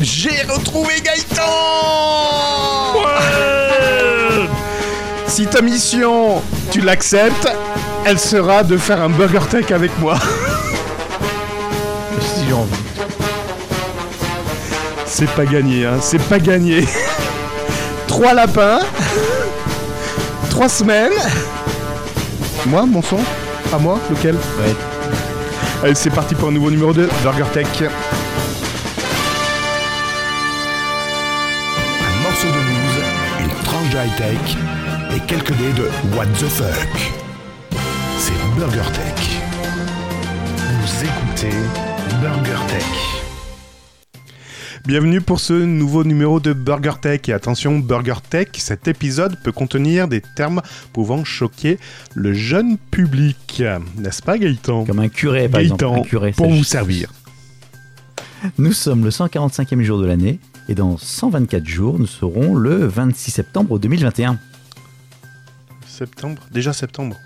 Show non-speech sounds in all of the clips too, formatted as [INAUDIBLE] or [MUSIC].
J'ai retrouvé Gaëtan Si ta mission, tu l'acceptes, elle sera de faire un Burger Tech avec moi. Si j'ai envie. C'est pas gagné, hein, c'est pas gagné. Trois lapins, trois semaines. Moi, mon son? Pas moi Lequel? Ouais. Allez, c'est parti pour un nouveau numéro de Burger Tech. High-tech et quelques dés de What the fuck. C'est Burger Tech. Vous écoutez Burger Tech. Bienvenue pour ce nouveau numéro de Burger Tech. Et attention, Burger Tech, cet épisode peut contenir des termes pouvant choquer le jeune public. N'est-ce pas, Gaëtan? Comme un curé, par exemple. Un curé, pour vous servir. Nous sommes le 145e jour de l'année et dans 124 jours, nous serons le 26 septembre 2021. Septembre? Déjà septembre?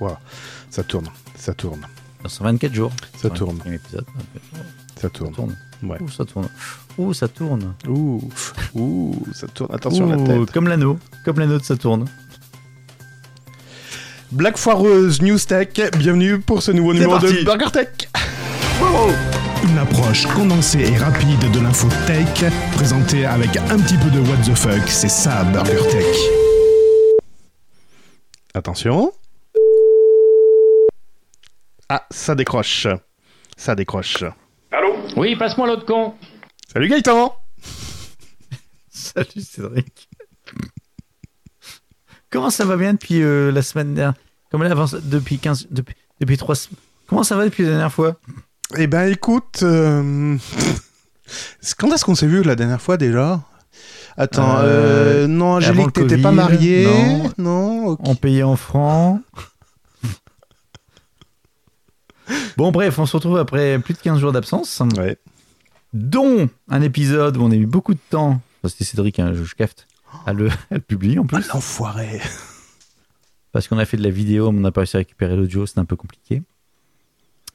Ça tourne, ça tourne, Dans 124 jours. ça tourne, 124e épisode. 124 jours. ça Ça tourne. tourne. Ouais. Ouh, ça tourne. Ouh, ça tourne. Ouh, ouh, ça tourne. Attention à la Ouh, tête. Comme l'anneau. Comme l'anneau de Saturne. Black Foireuse News Tech, bienvenue pour ce nouveau numéro de. Burger Tech. Une approche condensée et rapide de l'info tech, présentée avec un petit peu de What the fuck. C'est ça, Burger Tech. Attention. Ah, ça décroche. Ça décroche. Oui, passe-moi l'autre con. Salut Gaëtan [LAUGHS] Salut Cédric. Comment ça va bien depuis euh, la semaine dernière? Comment elle avance depuis 15 depuis depuis 3 semaines Comment ça va depuis la dernière fois? Eh ben écoute, euh, [LAUGHS] quand est-ce qu'on s'est vu la dernière fois déjà? Attends, Euh, euh, non, Angélique, t'étais pas mariée? Non. Non. On payait en francs. [LAUGHS] Bon bref, on se retrouve après plus de 15 jours d'absence, Ouais. dont un épisode où on a eu beaucoup de temps. C'était Cédric, hein, je, je cafte, à le, [LAUGHS] à le publier en Ah, plus. l'enfoiré Parce qu'on a fait de la vidéo, mais on n'a pas réussi à récupérer l'audio, c'est un peu compliqué.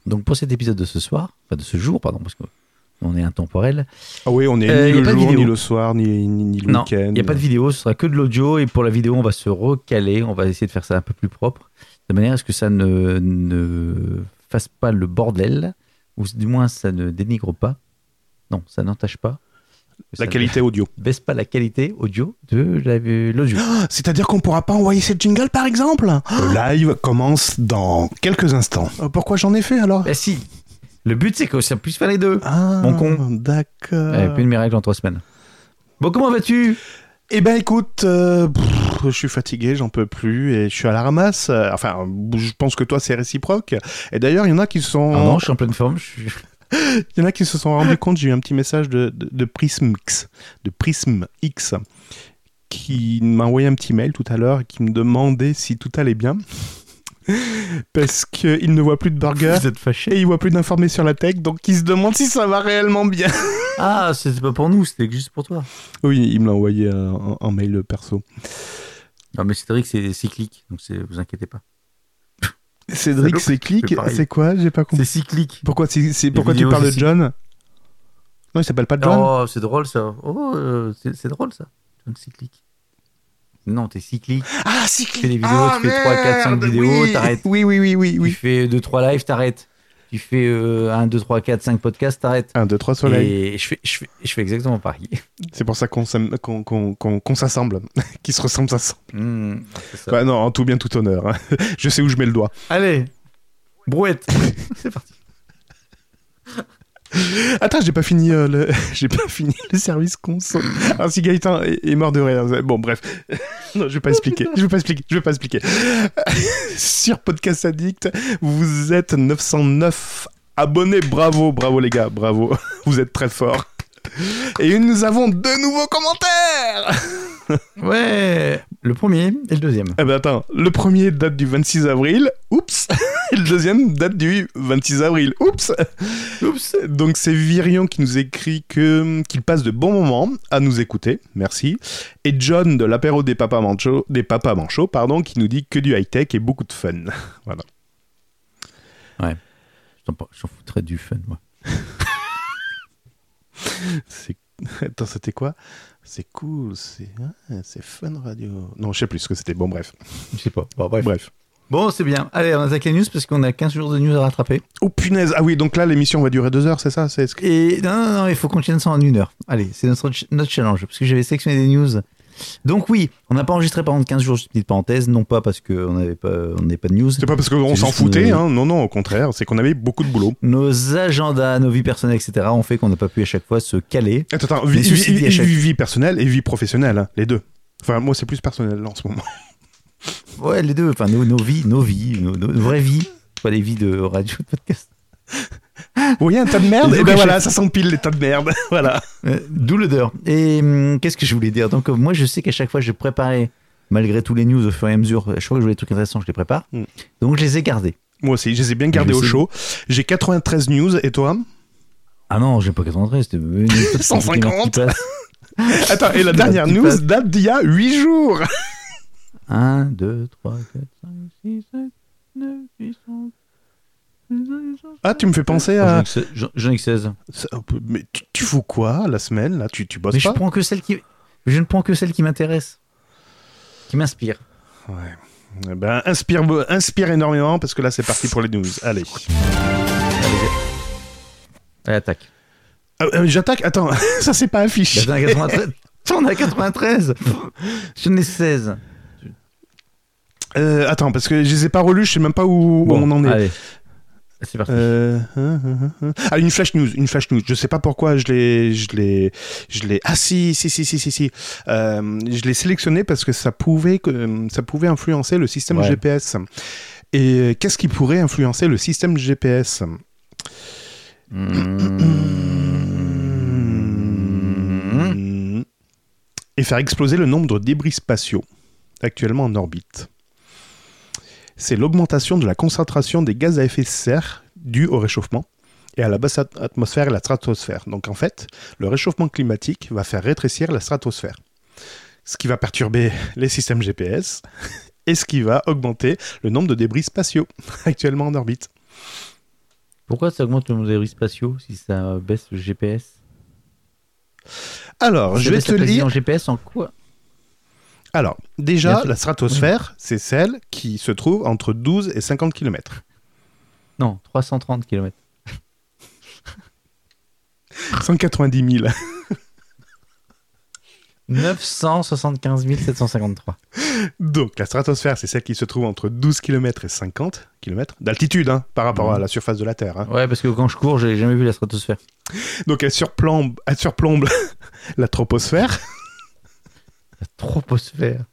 Donc pour cet épisode de ce soir, enfin de ce jour, pardon, parce qu'on est intemporel, Ah oui, on est Euh, ni le jour, ni le soir, ni, ni, ni le week-end. il n'y a pas de vidéo, ce sera que de l'audio, et pour la vidéo, on va se recaler, on va essayer de faire ça un peu plus propre, de manière à ce que ça ne, ne fasse pas le bordel, ou du moins ça ne dénigre pas, non, ça n'entache pas, La qualité audio. ne baisse pas la qualité audio de la- l'audio. C'est-à-dire qu'on pourra pas envoyer cette jingle par exemple Le live commence dans quelques instants. Euh, Pourquoi j'en ai fait alors? Bah si, le but c'est que ça puisse faire les deux. Ah, Mon con. D'accord. Eh, plus de miracle en trois semaines. Bon, comment vas-tu? Eh ben écoute, euh, pff, je suis fatigué, j'en peux plus et je suis à la ramasse. Euh, Enfin, je pense que toi c'est réciproque. Et d'ailleurs, il y en a qui sont, Ah non, je suis en pleine forme. Je suis... [LAUGHS] il y en a qui se sont rendus compte. J'ai eu un petit message de, de, de Prism X, de Prism X, qui m'a envoyé un petit mail tout à l'heure et qui me demandait si tout allait bien, [LAUGHS] parce qu'il ne voit plus de burger. Vous êtes fâché Et il voit plus d'informations sur la tech, donc il se demande si ça va réellement bien. [LAUGHS] Ah, c'était pas pour nous, c'était juste pour toi. Oui, il me l'a envoyé euh, en, en mail perso. Non, mais Cédric, c'est cyclique, donc c'est- vous inquiétez pas. Cédric, c'est clic, c'est quoi J'ai pas compris. C'est cyclique. Pourquoi, c'est, pourquoi tu parles de John Non, il s'appelle pas John. Oh, c'est drôle ça. Oh, euh, c'est drôle ça. John cyclique. Non, t'es cyclique. ah, Tu cyclique fais des vidéos, tu fais 3, 4, 5 vidéos, oui. t'arrêtes. Oui, oui, oui, oui, Tu oui. fais 2, 3 lives, t'arrêtes. Tu fais euh, 1, 2, 3, 4, 5 podcasts, t'arrêtes. 1, 2, 3 soleil. Et je fais, je, fais, je fais exactement pareil. [LAUGHS] C'est pour ça qu'on, qu'on, s'assemble. [LAUGHS] Qui se ressemble, s'assemble. Ça. Bah non, en tout bien, tout honneur. hein. [LAUGHS] Je sais où je mets le doigt. Allez, brouette. c'est parti. [LAUGHS] Attends, j'ai pas fini euh, le, [LAUGHS] j'ai pas fini le service conso. Alors si Gaëtan est, est mort de rire. Bon, bref. [LAUGHS] non, je vais pas expliquer. Je vais pas expliquer. Je vais pas expliquer. Sur Podcast Addict, vous êtes 909 abonnés. Bravo, bravo les gars, bravo. Vous êtes très forts. Et nous avons deux nouveaux commentaires. Ouais, le premier et le deuxième. Eh ben attends, le premier date du 26 avril. Oups. Et [LAUGHS] le deuxième date du 26 avril. Oups. Oups. Donc c'est Virion qui nous écrit que qu'il passe de bons moments à nous écouter, merci. Et John de l'apéro des papas manchots, des papas manchots, pardon, qui nous dit que du high tech et beaucoup de fun. [LAUGHS] Voilà. T'en- J'en foutrais du fun, moi. [LAUGHS] C'est Attends, c'était quoi? C'est cool, c'est ah, c'est fun radio. Non, je sais plus ce que c'était. Bon, bref. Je sais pas. Bon, bref. Bref. Bon, c'est bien. Allez, on attaque les news parce qu'on a 15 jours de news à rattraper. Oh punaise Ah oui, donc là, l'émission va durer deux heures, c'est ça C'est Et non, non, non, il faut qu'on tienne ça en une heure. Allez, c'est notre, notre challenge parce que j'avais sélectionné des news. Donc oui, on n'a pas enregistré pendant 15 jours, petite parenthèse, non pas parce qu'on n'avait pas, on n'avait pas de news. C'est pas parce qu'on s'en foutait, hein. non, non, au contraire, c'est qu'on avait beaucoup de boulot. Nos agendas, nos vies personnelles, etc. ont fait qu'on n'a pas pu à chaque fois se caler. Attends, attends, vie, vie- chaque- vie- personnelle et vie professionnelle, hein, les deux. Enfin, moi, c'est plus personnel là, en ce moment. Ouais, les deux, enfin nos, nos vies, nos vies, nos, nos vraies vies, pas les vies de radio, de podcast. Vous voyez un tas de merde Et ben à voilà, chaque- ça s'empile les tas de merde. [LAUGHS] voilà. Euh, D'où l'odeur. Et hum, qu'est-ce que je voulais dire? Donc euh, moi, je sais qu'à chaque fois, je préparais, malgré tous les news au fur et à mesure, je crois que je voulais des trucs intéressants, je les prépare. Mm. Donc je les ai gardés. Moi aussi, je les ai bien gardés au chaud. J'ai 93 news, et toi? Ah non, j'ai pas 93, c'était une petite 150. qui passe. Attends, et la dernière news date d'il y a 8 jours 1, 2, 3, 4, 5, 6, 7, 9, 10, 11. Ah, tu me fais penser J'en ai à... J'en j'en ai que 16. Ça, un peu- Mais tu, tu fous quoi la semaine là? Tu, tu bosses Mais je prends que celles qui. Je ne prends que celles qui m'intéressent. Qui m'inspirent. Ouais. Eh Ben, inspire, inspire énormément parce que là c'est parti pour les news. Allez. Allez, Allez, attaque. Ah, euh, J'attaque? Attends, [LAUGHS] ça c'est pas affiché. T'en as 93. [LAUGHS] T'en as 93. J'en ai 16. Euh, attends, parce que je les ai pas relus, je sais même pas où, Bon, on en est. Allez. C'est parti. Euh, hein, hein, hein. Ah, une flash news, une flash news. Je sais pas pourquoi je l'ai, je l'ai, je l'ai. Ah si, si, si, si, si, si. Euh, je l'ai sélectionné parce que ça pouvait, que- ça pouvait influencer le système Ouais. GPS. Et qu'est-ce qui pourrait influencer le système GPS Mmh. Et faire exploser le nombre de débris spatiaux actuellement en orbite. C'est l'augmentation de la concentration des gaz à effet de serre due au réchauffement et à la basse at- atmosphère et la stratosphère. Donc en fait, le réchauffement climatique va faire rétrécir la stratosphère, ce qui va perturber les systèmes GPS [LAUGHS] et ce qui va augmenter le nombre de débris spatiaux [LAUGHS] actuellement en orbite. Pourquoi ça augmente le nombre des spatiaux si ça baisse le GPS Alors, je vais te lire. GPS en quoi? Alors, déjà, la stratosphère, c'est celle qui se trouve entre 12 et 50 km. Non, 330 km. 190 000. 975 753. Donc, la stratosphère, c'est celle qui se trouve entre 12 km et 50 km d'altitude, hein, par rapport Mhm. à la surface de la Terre. hein. Ouais, parce que quand je cours, j'ai jamais vu la stratosphère. Donc, elle surplombe, elle surplombe [LAUGHS] la troposphère. La troposphère.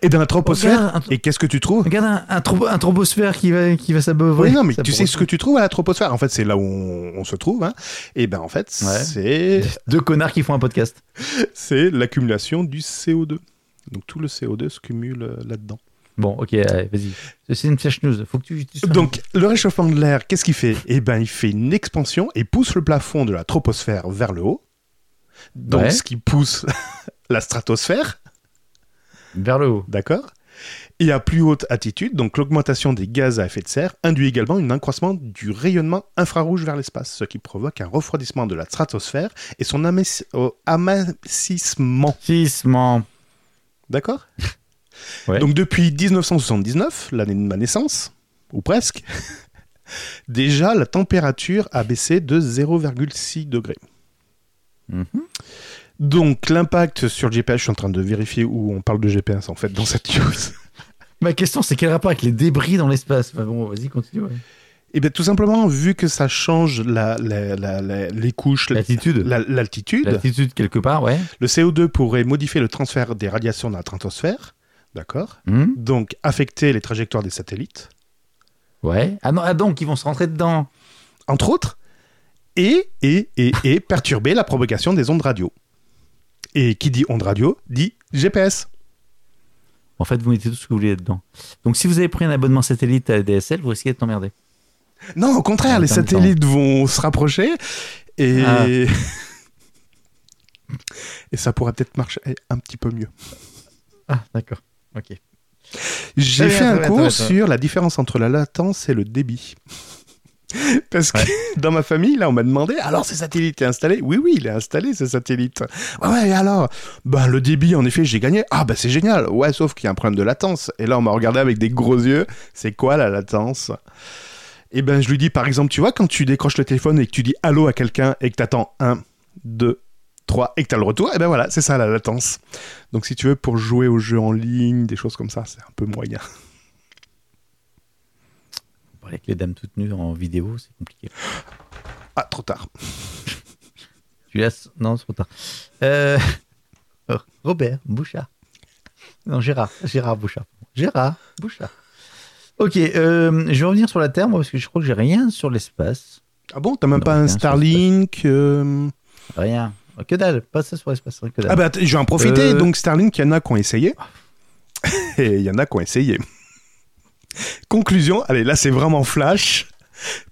Et dans la troposphère, un, et qu'est-ce que tu trouves? Regarde un, un, tro- un troposphère qui va, qui va s'abeuvrer. Oui, non, mais tu sais ce que tu trouves à la troposphère? En fait, c'est là où on, on se trouve. Hein. Et ben, en fait, Ouais. c'est [LAUGHS] Deux connards qui font un podcast. [LAUGHS] c'est l'accumulation du CO2. Donc, tout le CO2 se cumule euh, là-dedans. Bon, ok, vas-y. C'est une flash news. Faut que tu. Donc, le réchauffement de l'air, qu'est-ce qu'il fait? Eh ben, il fait une expansion et pousse le plafond de la troposphère vers le haut. Donc, Ouais. ce qui pousse la stratosphère, Vers le haut. d'accord Et à plus haute altitude, donc l'augmentation des gaz à effet de serre induit également un accroissement du rayonnement infrarouge vers l'espace, ce qui provoque un refroidissement de la stratosphère et son euh, amincissement. Sisement. D'accord [LAUGHS] Ouais. Donc depuis 1979, l'année de ma naissance, ou presque, [LAUGHS] déjà la température a baissé de 0,6 degrés. Mhm. Donc l'impact sur le GPS, je suis en train de vérifier où on parle de GPS en fait dans cette news. [LAUGHS] Ma question, c'est quel rapport avec les débris dans l'espace? Enfin bon, vas-y, continue. ouais. Et bien tout simplement, vu que ça change la, la- la- la- les couches, L'altitude. la- l'altitude, L'altitude quelque part, ouais. le CO2 pourrait modifier le transfert des radiations dans la stratosphère, d'accord? Hmm Donc affecter les trajectoires des satellites, Ouais. Ah non, ah donc ils vont se rentrer dedans. entre autres, et, et, et, et perturber la propagation des ondes radio. Et qui dit ondes radio dit GPS. En fait, vous mettez tout ce que vous voulez dedans. Donc si vous avez pris un abonnement satellite à DSL, vous risquez de t'emmerder. Non, au contraire, les satellites vont se rapprocher et. Ah. [LAUGHS] et ça pourrait peut-être marcher un petit peu mieux. Ah, d'accord. Ok. J'ai fait un cours sur la différence entre la latence et le débit. [LAUGHS] Parce que dans ma famille, là, on m'a demandé alors ce satellite est installé? Oui, oui, il est installé ce satellite. Ouais, ouais, et alors? Ben, le débit, en effet, j'ai gagné. Ah, bah, c'est génial. Ouais, sauf qu'il y a un problème de latence. Et là, on m'a regardé avec des gros yeux. C'est quoi la latence? Et ben, je lui dis, par exemple, tu vois, quand tu décroches le téléphone et que tu dis allô à quelqu'un et que t'attends 1, 2, 3 et que t'as le retour, et ben voilà, c'est ça la latence. Donc, si tu veux, pour jouer aux jeux en ligne, des choses comme ça, c'est un peu moyen. Avec les dames toutes nues en vidéo, c'est compliqué. Ah, trop tard. [LAUGHS] Tu laisses Non, c'est trop tard. Euh, [LAUGHS] Robert Bouchard. Non, Gérard. Gérard Bouchard. Gérard Bouchard. Ok, euh, je vais revenir sur la Terre, moi, parce que je crois que j'ai rien sur l'espace. Ah bon, t'as même Non, pas un Starlink euh, Rien. Que dalle, pas ça sur l'espace, que dalle. Ah bah, je vais en profiter. Euh. Donc, Starlink, il y en a qui ont essayé. [LAUGHS] Et il y en a qui ont essayé. Conclusion, allez, là, c'est vraiment flash.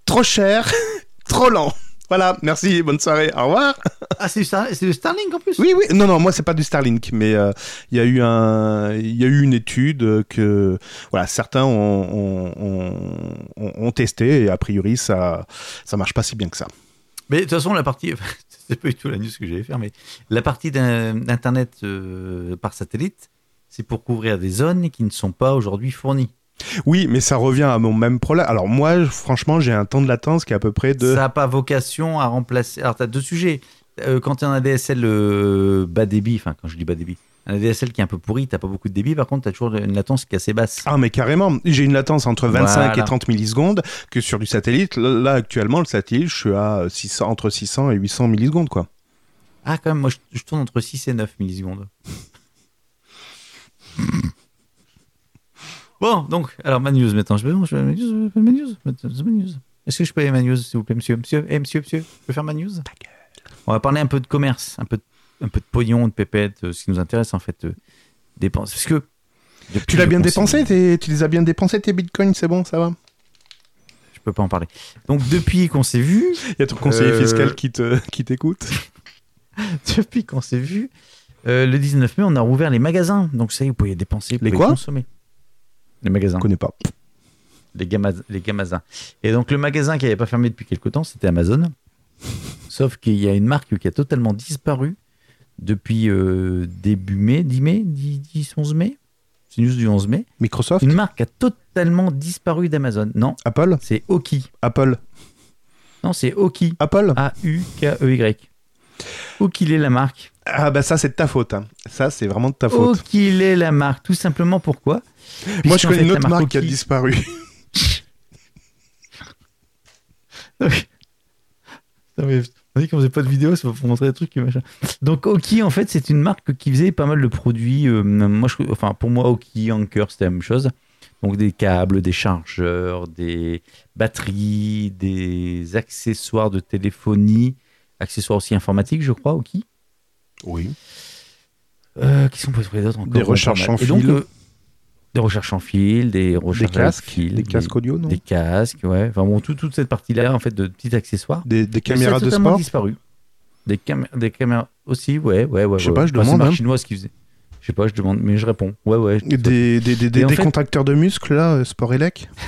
Trop cher, [LAUGHS] trop lent. Voilà, merci, bonne soirée, au revoir. Ah, c'est du, Star- c'est du Starlink en plus? Oui, oui, non, non, moi, c'est pas du Starlink, mais euh, il y, a eu un, y a eu une étude que voilà, certains ont, ont, ont- ont- ont testé et a priori, ça, ça marche pas si bien que ça. Mais de toute façon, la partie, [LAUGHS] c'est pas du tout la news que j'allais faire, mais la partie d'Internet euh, par satellite, c'est pour couvrir des zones qui ne sont pas aujourd'hui fournies. Oui, mais ça revient à mon même problème. Alors, moi, franchement, j'ai un temps de latence qui est à peu près de. Ça n'a pas vocation à remplacer. Alors, tu as deux sujets. Euh, quand tu as un ADSL euh, bas débit, enfin, quand je dis bas débit, un ADSL qui est un peu pourri, tu pas beaucoup de débit, par contre, tu as toujours une latence qui est assez basse. Ah, mais carrément. J'ai une latence entre 25 Voilà. et 30 millisecondes que sur du satellite. Là, là, actuellement, le satellite, je suis à 600, entre 600 et 800 millisecondes, quoi. Ah, quand même, moi, je, je tourne entre 6 et 9 millisecondes. Bon, donc, alors, ma news maintenant. Je peux, je peux, ma news, je peux ma news, ma news. Est-ce que je peux aller ma news, s'il vous plaît, monsieur Monsieur, eh, monsieur, monsieur, je peux faire ma news? On va parler un peu de commerce, un peu de, un peu de pognon, de pépette, euh, ce qui nous intéresse, en fait, euh, dépenses. Parce que. Tu l'as bien dépensé tes- Tu les as bien dépensés, tes bitcoins, c'est bon, ça va? Je peux pas en parler. Donc, depuis qu'on s'est vu, Il y a ton conseiller Euh, fiscal qui te- qui t'écoute. [LAUGHS] depuis qu'on s'est vu, euh, le 19 mai, on a rouvert les magasins. Donc, ça y est, vous pouvez dépenser, vous Les pouvez quoi? consommer. Les magasins. Je connais pas. les, gamaz- les gamazins. Et donc, le magasin qui n'avait pas fermé depuis quelque temps, c'était Amazon. Sauf qu'il y a une marque qui a totalement disparu depuis euh, début mai, 10 mai, 10, 10, 11 mai. C'est une news du 11 mai. Microsoft Une marque a totalement disparu d'Amazon. Non, Apple c'est Oki. Apple Non, c'est Oki. Apple A-U-K-E-Y. Oki est la marque. Ah bah ça, c'est de ta faute. hein. Ça, c'est vraiment de ta faute. Oki est la marque. Tout simplement pourquoi? Moi, je connais fait, une autre marque qui a disparu. [LAUGHS] Non, mais on dit qu'on faisait pas de vidéo, c'est pour montrer des trucs et machin. Donc Oki, en fait, c'est une marque qui faisait pas mal de produits. euh, moi, je, enfin, pour moi, Oki, Anker, c'était la même chose. Donc des câbles, des chargeurs, des batteries, des accessoires de téléphonie, accessoires aussi informatiques, je crois, Oki. Oui. Euh, qui sont trouver d'autres encore Des Bon, recherches en donc, fil. euh, des recherches en fil, des recherches Des casques fil, Des casques audio, non des casques, ouais. Enfin bon, tout- toute cette partie-là, en fait, de petits accessoires. Des, des caméras de sport disparu. Des, cam- des caméras aussi, ouais, ouais, ouais. Je sais ouais. pas, je Enfin, demande, hein. chinoise qui faisait. Je sais pas, je demande, mais je réponds. Ouais, ouais. Des, des, des, des, des fait- contracteurs de muscles, là, euh, Sport Elec [LAUGHS]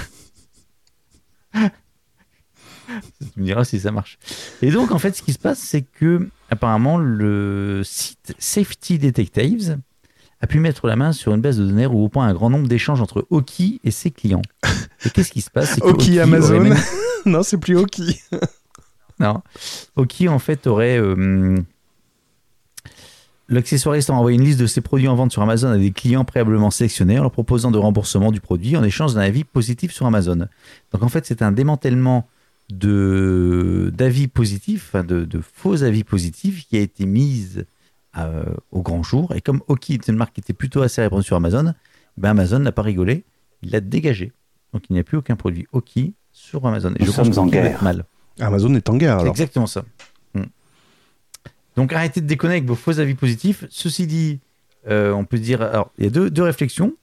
[LAUGHS] Tu me diras si ça marche. Et donc, en fait, ce qui se passe, c'est que, apparemment, le site Safety Detectives a pu mettre la main sur une base de données où au point un grand nombre d'échanges entre Oki et ses clients. [LAUGHS] Et qu'est-ce qui se passe? Oki Amazon même- [LAUGHS] Non, c'est plus Oki. [LAUGHS] Non. Oki, en fait, aurait. euh, L'accessoiriste a envoyé une liste de ses produits en vente sur Amazon à des clients préalablement sélectionnés en leur proposant de remboursement du produit en échange d'un avis positif sur Amazon. Donc en fait, c'est un démantèlement de d'avis positifs, enfin de, de faux avis positifs qui a été mise euh, au grand jour. Et comme Oki est une marque qui était plutôt assez répandue sur Amazon, ben Amazon n'a pas rigolé, il l'a dégagé. Donc il n'y a plus aucun produit Oki sur Amazon. Et Nous je pense sommes en guerre. mal. Amazon est en guerre, C'est alors. exactement ça. Mm. Donc arrêtez de déconner avec vos faux avis positifs. Ceci dit, euh, on peut dire. Alors, il y a deux, deux réflexions.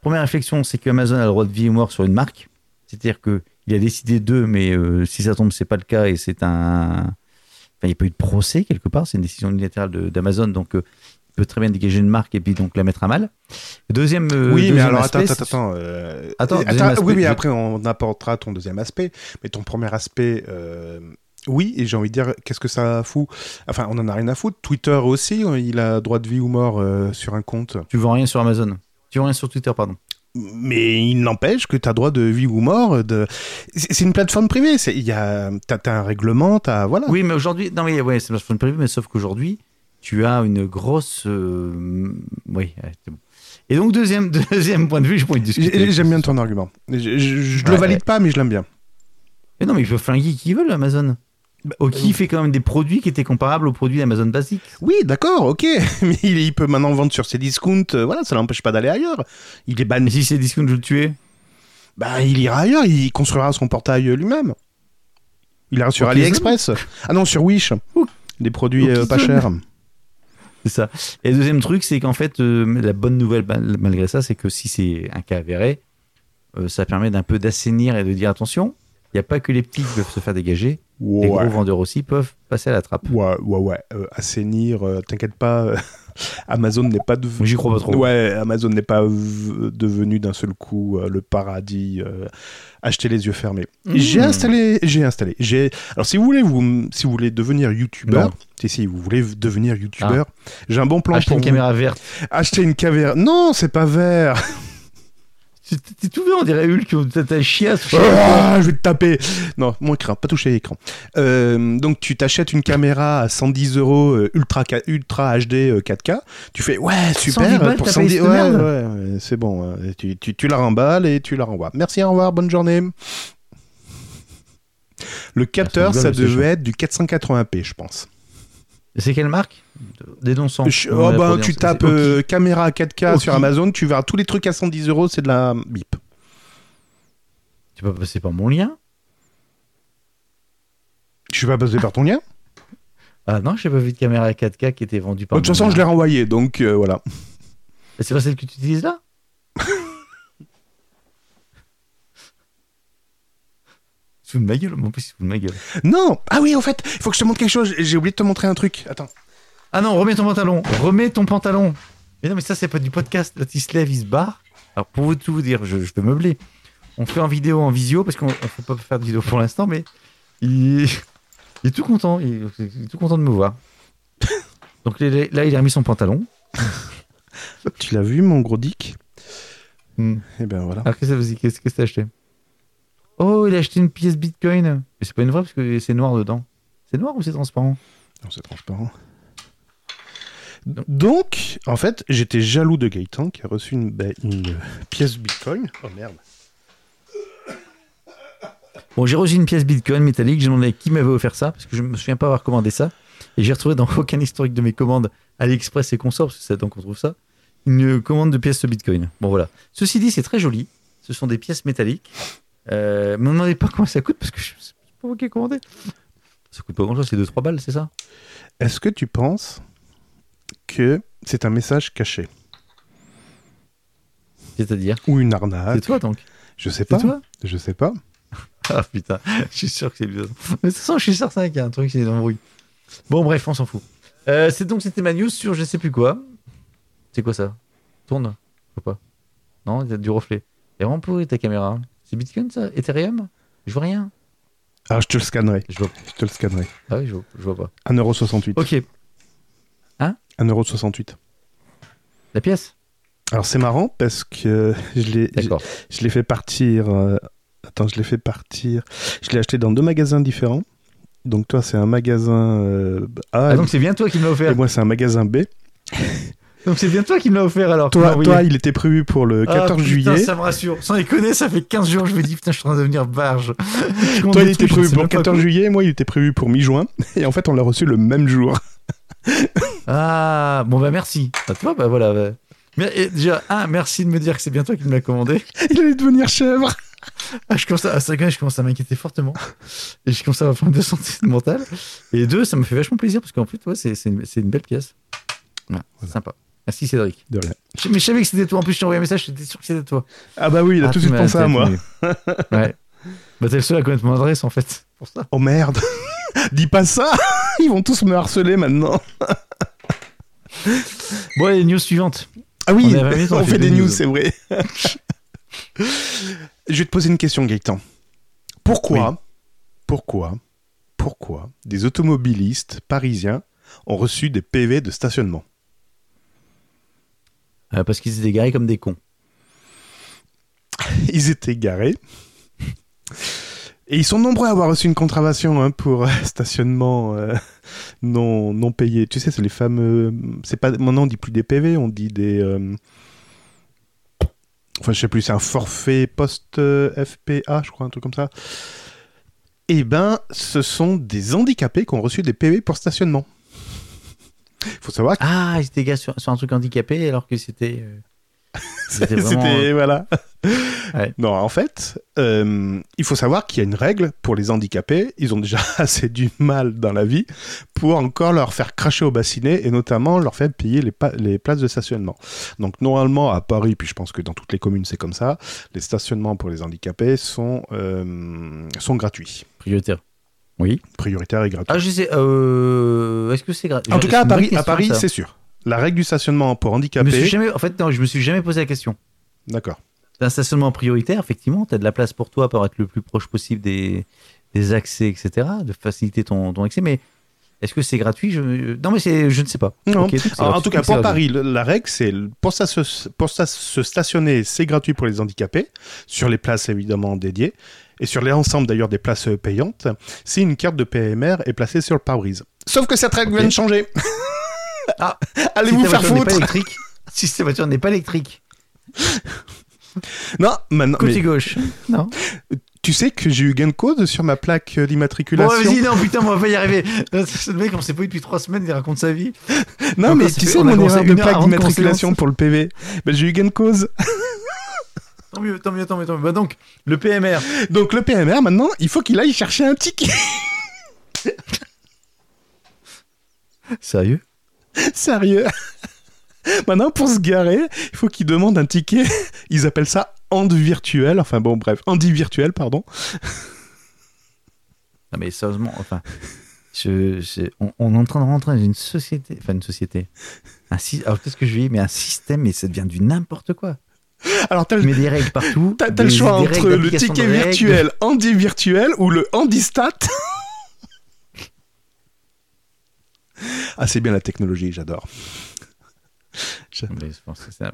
Première réflexion, c'est qu'Amazon a le droit de vie et mort sur une marque. C'est-à-dire qu'il a décidé d'eux, mais euh, si ça tombe, c'est pas le cas et c'est un. Enfin, il n'y a pas eu de procès quelque part, c'est une décision unilatérale d'Amazon, donc euh, il peux très bien dégager une marque et puis donc la mettre à mal. Deuxième. euh, oui, mais alors aspect, attends, attends, attends. euh, Attends, aspect, oui, mais je- après on apportera ton deuxième aspect. Mais ton premier aspect, oui, et j'ai envie de dire, qu'est-ce que ça fout? Enfin, on en a rien à foutre. Twitter aussi, il a droit de vie ou mort sur un compte. Tu vends rien sur Amazon. Tu vends rien sur Twitter, pardon. Mais il n'empêche que tu as droit de vie ou mort. De... C'est une plateforme privée. y a, t'as, t'as un règlement, t'as voilà. Oui, mais aujourd'hui, non, mais ouais, c'est une prévu, mais sauf qu'aujourd'hui, tu as une grosse. euh, Oui, c'est bon. Et donc, deuxième, [LAUGHS] deuxième point de vue, je pourrais discuter. J'ai- J'aime bien ton argument. Je, je- je le Ouais. valide pas, mais je l'aime bien. Mais non, mais ils peuvent flinguer qui veulent, Amazon. Bah, Oki fait quand même des produits qui étaient comparables aux produits d'Amazon basique. Oui, d'accord, ok. [LAUGHS] Mais il, peut maintenant vendre sur ses discounts. euh, voilà, ça l'empêche pas d'aller ailleurs. Il est ban. Mais si c'est discount, je le tuer. Bah, il ira ailleurs. Il construira son portail euh, lui-même. Il ira sur AliExpress. Ah non, sur Wish. Des produits euh, pas chers. [LAUGHS] C'est ça. Et le deuxième truc, c'est qu'en fait, euh, la bonne nouvelle mal- malgré ça, c'est que si c'est un cas avéré, euh, ça permet d'un peu d'assainir et de dire attention, il n'y a pas que les petits qui peuvent se faire dégager, les Ouais. gros vendeurs aussi peuvent passer à la trappe. Ouais, ouais, ouais. Euh, assainir, euh, t'inquiète pas. euh, [LAUGHS] Amazon n'est pas de... Moi, j'y crois pas trop. Ouais, Amazon n'est pas devenu d'un seul coup le paradis. acheter les yeux fermés. Mmh. J'ai installé, j'ai installé. J'ai. Alors si vous voulez vous, si vous voulez devenir youtubeur, si si vous voulez devenir youtubeur, j'ai un bon plan Acheter pour une vous. caméra verte. Acheter une caméra. Non, c'est pas vert. [LAUGHS] T'es tout vert, on dirait Hulk, t'as ta chiasse. Ah, je vais te taper. Non, mon écran, pas toucher l'écran. Euh, donc tu t'achètes une caméra à 110 euros euh, ultra ultra HD euh, 4K. Tu fais ouais 110 super balles, pour t'as payé 110 cette ouais, merde ouais, ouais, c'est bon. euh, Tu, tu, tu la remballes et tu la renvoies. Merci, au revoir, bonne journée. Le capteur, ça devait être du 480p, je pense. C'est quelle marque Dénonçant. Je- oh, ben, tu tapes euh, caméra 4K Ok. sur Amazon, tu verras tous les trucs à 110 euros, c'est de la bip. Tu peux passer par mon lien Je suis pas passé par ton lien. Ah non, j'ai pas vu de caméra 4K qui était vendue De par toute mon façon, lien. je l'ai renvoyé, donc euh, voilà. C'est pas celle que tu utilises là? De ma gueule, mais en plus, sous de ma gueule. Non Ah oui, en fait, il faut que je te montre quelque chose. J'ai oublié de te montrer un truc. Attends. Ah non, remets ton pantalon, remets ton pantalon. Mais non, mais ça, c'est pas du podcast. Là, il se lève, il se barre. Alors, pour vous tout vous dire, je, je peux meubler. On fait en vidéo, en visio, parce qu'on ne peut pas faire de vidéo pour l'instant, mais il, il est tout content. Il, il est tout content de me voir. Donc là, il a remis son pantalon. Tu l'as vu, mon gros dick? Hmm. Eh ben voilà. Alors, qu'est-ce que vas-y, qu'est-ce que t'as acheté? Oh, il a acheté une pièce Bitcoin. Mais c'est pas une vraie parce que c'est noir dedans. C'est noir ou c'est transparent? Non, c'est transparent. Donc, en fait, j'étais jaloux de Gaëtan qui a reçu une, bah, une pièce Bitcoin. Oh merde. Bon, j'ai reçu une pièce Bitcoin métallique. J'ai demandé à qui m'avait offert ça parce que je me souviens pas avoir commandé ça. Et j'ai retrouvé dans [LAUGHS] aucun historique de mes commandes AliExpress et consorts, parce que c'est là-dedans qu'on trouve ça, une commande de pièces Bitcoin. Bon, voilà. Ceci dit, c'est très joli. Ce sont des pièces métalliques. Euh, me demandez pas comment ça coûte parce que je sais pas vous qui commandé. Ça coûte pas grand-chose, c'est 2-3 balles, c'est ça? Est-ce que tu penses que c'est un message caché? C'est-à-dire? Ou une arnaque? C'est toi donc Je sais C'est pas. toi? Je sais pas. [LAUGHS] Ah putain, je suis sûr que c'est lui. Mais de toute façon, je suis certain qu'il y a un truc qui est embrouille. Bon, bref, on s'en fout. Euh, c'est donc c'était ma news sur je sais plus quoi. C'est quoi ça? Tourne Je pas. Non, il y a du reflet. Et vraiment pourri ta caméra. C'est Bitcoin ça Ethereum? Je vois rien. Alors, je te le scannerai. Je vois. Je te le scannerai. Ah oui, je vois, je vois pas. 1,68€. Ok, 1,68€. la pièce? Alors, c'est marrant parce que je l'ai je- D'accord. je l'ai fait partir. euh, Attends, je l'ai fait partir. Je l'ai acheté dans deux magasins différents. Donc, toi, c'est un magasin euh, A. Ah, donc c'est bien toi qui me l'as et offert. moi, c'est un magasin B. Donc c'est bien toi qui me l'as offert alors. Toi, toi, il était prévu pour le Ah, 14 putain, juillet. Ça me rassure. Sans déconner, ça fait 15 jours que je me dis putain, je suis en train de devenir barge. [LAUGHS] Toi, il était prévu pour le pas 14 juillet, moi, il était prévu pour mi-juin. [LAUGHS] Et en fait, on l'a reçu le même jour. [LAUGHS] Ah, bon bah merci. Ah, tu vois, bah voilà. bah. Mais, et déjà, un, merci de me dire que c'est bien toi qui me l'as commandé. Il allait devenir chèvre. Ah, je commence à, ah, c'est vrai que je commence à m'inquiéter fortement. Et je commence à avoir problème de santé mentale. Et deux, ça me fait vachement plaisir parce qu'en plus, ouais, c'est, c'est, une, une belle pièce. Ouais, c'est sympa. Merci Cédric. De rien. Je- mais je savais que c'était toi. En plus, je t'ai envoyé un message, j'étais sûr que c'était toi. Ah bah oui, il a Ah, tout de suite pensé à moi. [LAUGHS] Ouais. Bah, t'es le seul à connaître mon adresse en fait. Pour ça. Oh merde. [LAUGHS] Dis pas ça. [LAUGHS] Ils vont tous me harceler maintenant. Bon, les news suivantes. Ah oui, On est à 20 minutes, on, fait des news, news. c'est vrai. Je vais te poser une question, Gaëtan. Pourquoi, pourquoi, pourquoi des automobilistes parisiens ont reçu des PV de stationnement? Euh, parce qu'ils étaient garés comme des cons. Ils étaient garés. Et ils sont nombreux à avoir reçu une contravention hein, pour euh, [LAUGHS] stationnement euh, non, non payé. Tu sais, c'est les fameux. C'est pas maintenant on dit plus des PV, on dit des. Enfin, je sais plus, c'est un forfait post FPA, je crois, un truc comme ça. Eh ben, ce sont des handicapés qui ont reçu des PV pour stationnement. Il faut savoir que Ah, ils étaient gars sur, sur un truc handicapé alors que c'était. euh, [LAUGHS] c'était vraiment- C'était voilà. Ouais. Non, en fait, euh, il faut savoir qu'il y a une règle pour les handicapés. Ils ont déjà [LAUGHS] assez du mal dans la vie pour encore leur faire cracher au bassinet et notamment leur faire payer les, pa- les places de stationnement. Donc normalement à Paris, puis je pense que dans toutes les communes c'est comme ça, les stationnements pour les handicapés sont euh, sont gratuits, prioritaire. Oui. prioritaires et gratuits. Ah, je sais. Euh, Est-ce que c'est gratuit en tout cas à Paris, à Paris c'est sûr. La règle du stationnement pour Je me suis handicapés, jamais, en fait, non, je me suis jamais posé la question. d'accord. Un stationnement prioritaire, effectivement, tu as de la place pour toi pour être le plus proche possible des, des accès, etc., de faciliter ton, ton accès, mais est-ce que c'est gratuit? Je... Non, mais c'est, je ne sais pas. Non. Alors, en gratuit, tout cas, pour gratuit. Paris, le- la règle, c'est pour, ça se, pour ça se stationner, c'est gratuit pour les handicapés, sur les places évidemment dédiées, et sur l'ensemble d'ailleurs des places euh, payantes, si une carte de PMR est placée sur le pare-brise. Sauf que cette règle vient de changer. [LAUGHS] Ah, Allez si vous faire foutre électrique, [LAUGHS] si ta voiture n'est pas électrique, Non, maintenant, côté mais gauche. Non. tu sais que j'ai eu gain de cause sur ma plaque euh, Bon, d'immatriculation. vas-y, non, putain, on va pas y arriver. Ce mec, on s'est pas eu depuis trois semaines, il raconte sa vie. non, Encore, mais tu sais mon erreur de plaque d'immatriculation pour le PV. Ben, j'ai eu gain de cause. Tant mieux, tant mieux, tant mieux, tant mieux. Bah donc, le PMR. [LAUGHS] Donc le PMR, maintenant, il faut qu'il aille chercher un ticket. [LAUGHS] Sérieux? Sérieux Maintenant, pour se garer, il faut qu'ils demandent un ticket. Ils appellent ça hand virtuel. Enfin bon, bref, handi virtuel, pardon. Non, mais sérieusement, enfin. je- je- on, on est en train de rentrer dans une société. Enfin, une société. Un, alors, qu'est-ce que je vis Mais un système, mais ça devient du n'importe quoi. Alors, t'as Tu le, mets des règles partout. [LAUGHS] t'as- le choix entre le ticket virtuel [LAUGHS] handi virtuel ou le handistat. ah, c'est bien la technologie, j'adore. Je pense que c'est un-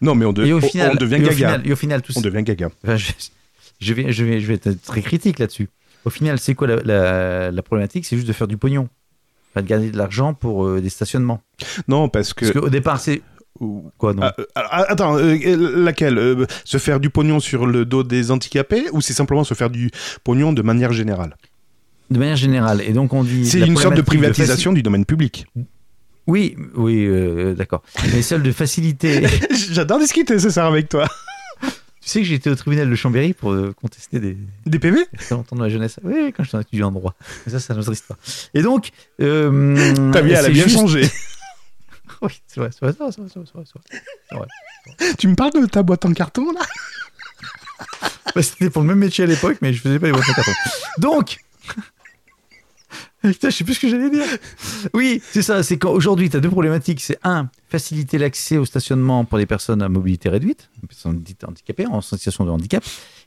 Non, mais on, de- Et au on- final, on devient et au gaga. final, et au final, tout On devient gaga. [LAUGHS] Enfin, je, je vais, je, vais, je vais être très critique là-dessus. Au final, c'est quoi la, la- la problématique? C'est juste de faire du pognon. Enfin, de gagner de l'argent pour euh, des stationnements. Non, parce que. Parce qu'au départ, c'est. Quoi, non Ah, euh, attends, euh, laquelle Euh, Se faire du pognon sur le dos des handicapés ou c'est simplement se faire du pognon de manière générale De manière générale. Et donc, on dit. C'est la une sorte de privatisation du domaine public. Oui, oui, euh, d'accord. Mais celle de faciliter. [LAUGHS] J'adore discuter, c'est ça, avec toi. [LAUGHS] tu sais que été au tribunal de Chambéry pour contester des. Des PV Il y a très longtemps dans ma jeunesse. Oui, quand j'étais étudiant en droit. Mais ça, c'est autre histoire. Et donc. Euh, Ta vie, elle a bien juste- changé. [LAUGHS] [LAUGHS] Oui, c'est vrai, c'est vrai, c'est vrai, c'est vrai, tu me parles de ta boîte en carton, là? [LAUGHS] Bah, C'était pour le même métier à l'époque, mais je faisais pas les boîtes en carton. Donc, [LAUGHS] Putain, je sais plus ce que j'allais dire. Oui, c'est ça. C'est qu'aujourd'hui, tu as deux problématiques. C'est un, faciliter l'accès au stationnement pour les personnes à mobilité réduite, personnes dites handicapées, en situation de handicap.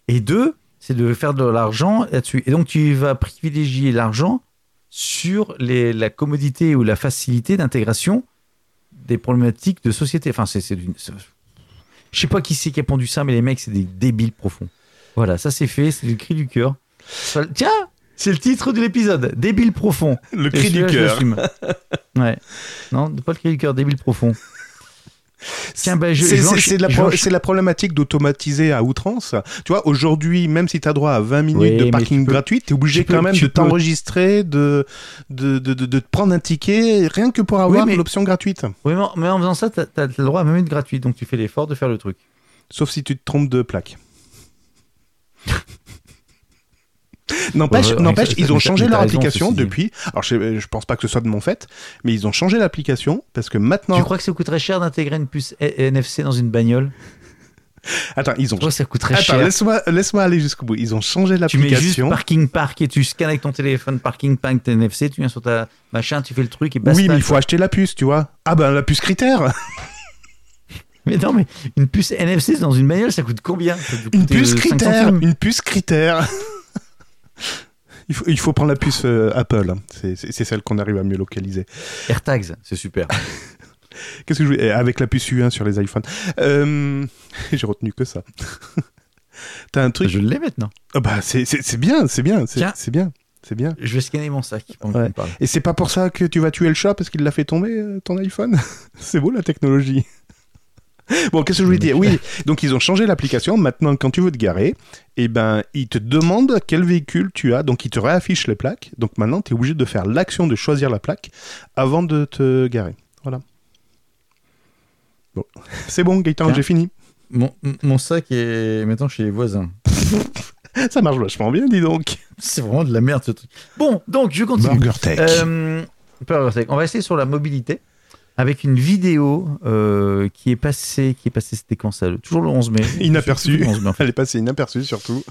Et deux, c'est de faire de l'argent là-dessus. Et donc, tu vas privilégier l'argent sur les, la commodité ou la facilité d'intégration des problématiques de société. Enfin, c'est c'est c'est- Je sais pas qui c'est qui a pondu ça, mais les mecs, c'est des débiles profonds. Voilà, ça c'est fait, c'est le cri du cœur. Tiens, c'est le titre de l'épisode, débile profond. Le cri du cœur. Ouais. Non, pas le cri du cœur, débile profond. Tiens, ben, je- C'est de la pro- c'est problématique d'automatiser à outrance. Tu vois, aujourd'hui, même si tu as droit à 20 minutes Oui, de parking tu peux- gratuit, tu es obligé tu peux- quand même tu de t'enregistrer, de, de, de, de, de te prendre un ticket, rien que pour avoir l'option gratuite. Oui, mais en- faisant ça, t'as as le droit à même une gratuite, donc tu fais l'effort de faire le truc. Sauf si tu te trompes de plaque. [LAUGHS] N'empêche, Ouais, ils ont changé leur raison, application depuis. Alors, je, je pense pas que ce soit de mon fait, mais ils ont changé l'application parce que maintenant. Tu crois que ça coûterait cher d'intégrer une puce NFC dans une bagnole? [LAUGHS] Attends, ils ont. Toi, ça coûte très Attends, cher. laisse-moi laisse aller jusqu'au bout. Ils ont changé Tu mets juste l'application. parking park et tu scannes avec ton téléphone parking park NFC, tu viens sur ta machin, tu fais le truc et basta. Oui, mais il faut acheter la puce, tu vois. Ah ben la puce critère. [LAUGHS] Mais non, mais une puce NFC dans une bagnole, ça coûte combien? Ça Une puce euh, 5 critère. Une puce critère. [LAUGHS] Il faut, il faut prendre la puce euh, Apple. hein. C'est- celle qu'on arrive à mieux localiser. AirTags, c'est super. [LAUGHS] Qu'est-ce que je voulais- eh, Avec la puce U1 sur les iPhones. Euh, [LAUGHS] J'ai retenu que ça. [LAUGHS] T'as un truc. Je l'ai maintenant. Ah bah c'est bien, c'est bien, c'est bien, c'est bien. Je vais scanner mon sac Ouais. Et c'est pas pour ça que tu vas tuer le chat parce qu'il l'a fait tomber euh, ton iPhone? c'est beau la technologie. [LAUGHS] Bon, qu'est-ce que je voulais dire Oui, donc ils ont changé l'application. Maintenant, quand tu veux te garer, eh ben, ils te demandent quel véhicule tu as. Donc, ils te réaffichent les plaques. Donc, maintenant, tu es obligé de faire l'action de choisir la plaque avant de te garer. Voilà. Bon, [LAUGHS] c'est bon, Gaëtan, j'ai fini. Mon, mon sac est maintenant chez les voisins. [LAUGHS] Ça marche vachement bien, dis donc. C'est vraiment de la merde ce truc. Bon, donc je continue. BurgerTech. Euh, Burger Tech. On va essayer sur la mobilité avec une vidéo euh, qui est passée, qui est passée, c'était quand ça Toujours le 11 mai. [LAUGHS] Inaperçue. Le 11 mai, en fait. Elle est passée inaperçue, surtout.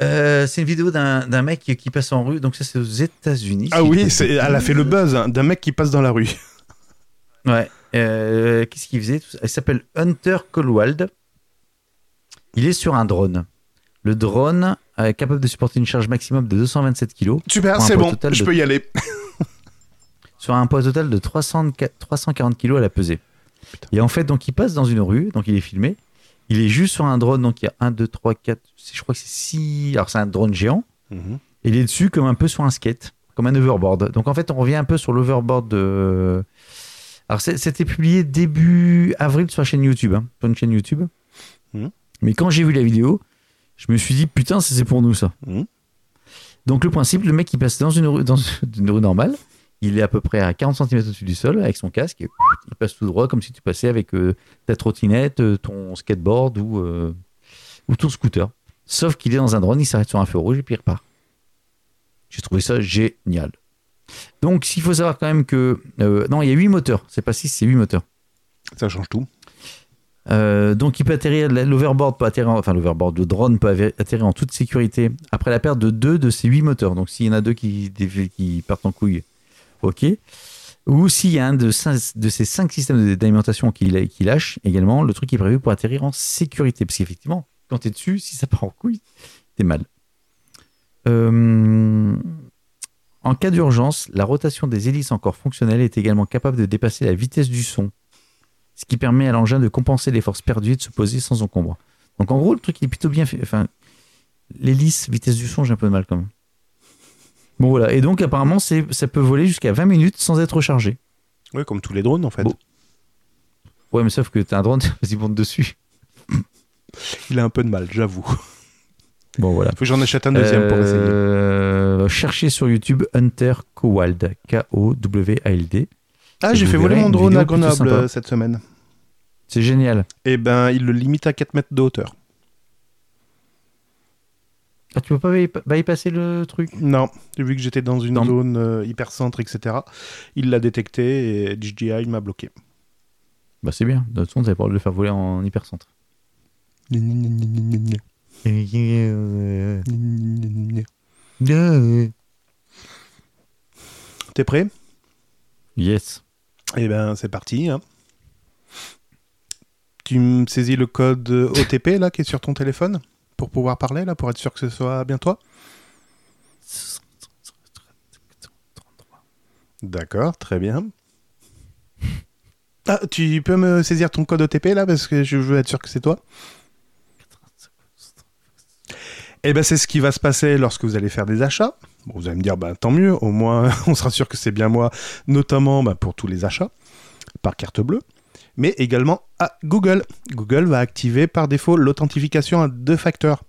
Euh, c'est une vidéo d'un mec qui passe en rue, donc ça c'est aux États-Unis. Ah oui, elle a fait le buzz hein, d'un mec qui passe dans la rue. Ouais. Euh, Qu'est-ce qu'il faisait Il s'appelle Hunter Colwald. Il est sur un drone. Le drone est capable de supporter une charge maximum de 227 kg Super, c'est bon, je de- peux y aller. Sur un poids total de 304 340 kg à la pesée. Et en fait, donc il passe dans une rue, donc il est filmé. Il est juste sur un drone, donc il y a 1, 2, 3, 4, je crois que c'est 6. Alors c'est un drone géant. Et il est dessus comme un peu sur un skate, comme un overboard. Donc en fait, on revient un peu sur l'overboard de. Alors c'était publié début avril sur la chaîne YouTube, hein, sur une chaîne YouTube. Mhm. Mais quand j'ai vu la vidéo, je me suis dit putain, c'est pour nous ça. Mhm. Donc le principe, le mec il passe dans une rue, dans une rue normale, il est à peu près à 40 cm au-dessus du sol avec son casque, et il passe tout droit comme si tu passais avec euh, ta trottinette, euh, ton skateboard ou, euh, ou ton scooter. Sauf qu'il est dans un drone, il s'arrête sur un feu rouge et puis il repart. J'ai trouvé ça génial. Donc, il faut savoir quand même que. euh, non, il y a 8 moteurs. C'est pas 6, c'est 8 moteurs. Ça change tout. Euh, donc, il peut atterrir. L'overboard peut atterrir. en- Enfin, l'overboard, le drone peut atterrir en toute sécurité après la perte de deux de ces 8 moteurs. Donc, s'il y en a deux qui partent en couille, ok. Ou s'il y a un de, cinq- ces 5 systèmes d'alimentation qui, lâche également, le truc est prévu pour atterrir en sécurité. Parce qu'effectivement, quand tu es dessus, si ça part en couille, t'es mal. Euh, en cas d'urgence, la rotation des hélices encore fonctionnelles est également capable de dépasser la vitesse du son, ce qui permet à l'engin de compenser les forces perdues et de se poser sans encombre. Donc en gros, le truc est plutôt bien fait. Enfin, l'hélice, vitesse du son, j'ai un peu de mal quand même. Bon voilà, et donc apparemment c'est- ça peut voler jusqu'à 20 minutes sans être rechargé. Oui, comme tous les drones en fait. Bon. Ouais, mais sauf que t'as un drone, [LAUGHS] vas-y monte dessus. [COUGHS] Il a un peu de mal, j'avoue. [LAUGHS] Bon voilà. Faut que j'en achète un deuxième pour essayer. Euh, Cherchez sur YouTube Hunter Cowald, K-O-W-A-L-D. Ah, j'ai fait voler mon drone à Grenoble euh, cette semaine. C'est génial. Et ben, il le limite à 4 mètres de hauteur. Ah, tu peux pas bypa- bypasser le truc? Non, vu que j'étais dans une Non. zone euh, hypercentre, etc., il l'a détecté et DJI m'a bloqué. Bah c'est bien. De toute façon, t'avais pas le faire voler en hypercentre. T'es prêt? Yes. Eh ben, c'est parti. hein. Tu me saisis le code OTP là qui est sur ton téléphone? Pour pouvoir parler là, pour être sûr que ce soit bien toi? D'accord, très bien. Ah, tu peux me saisir ton code OTP là parce que je veux être sûr que c'est toi? Eh ben c'est ce qui va se passer lorsque vous allez faire des achats. Bon, vous allez me dire, bah, tant mieux, au moins [LAUGHS] on sera sûr que c'est bien moi, notamment bah, pour tous les achats par carte bleue, mais également à Google. Google va activer par défaut l'authentification à deux facteurs.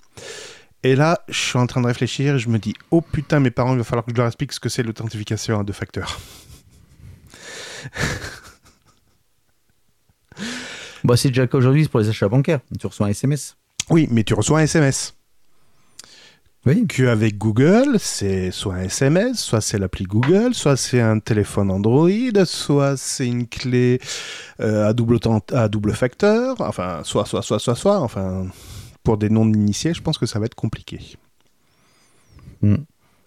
Et là, je suis en train de réfléchir, je me dis, oh putain, mes parents, il va falloir que je leur explique ce que c'est l'authentification à deux facteurs. Bah c'est déjà qu'aujourd'hui, c'est pour les achats bancaires. Tu reçois un SMS. Oui, mais tu reçois un SMS. Oui. Qu'avec Google, c'est soit un SMS, soit c'est l'appli Google, soit c'est un téléphone Android, soit c'est une clé euh, à, double temps- à double facteur, enfin, soit, soit, soit, soit, soit, enfin, pour des noms d'initiés, je pense que ça va être compliqué.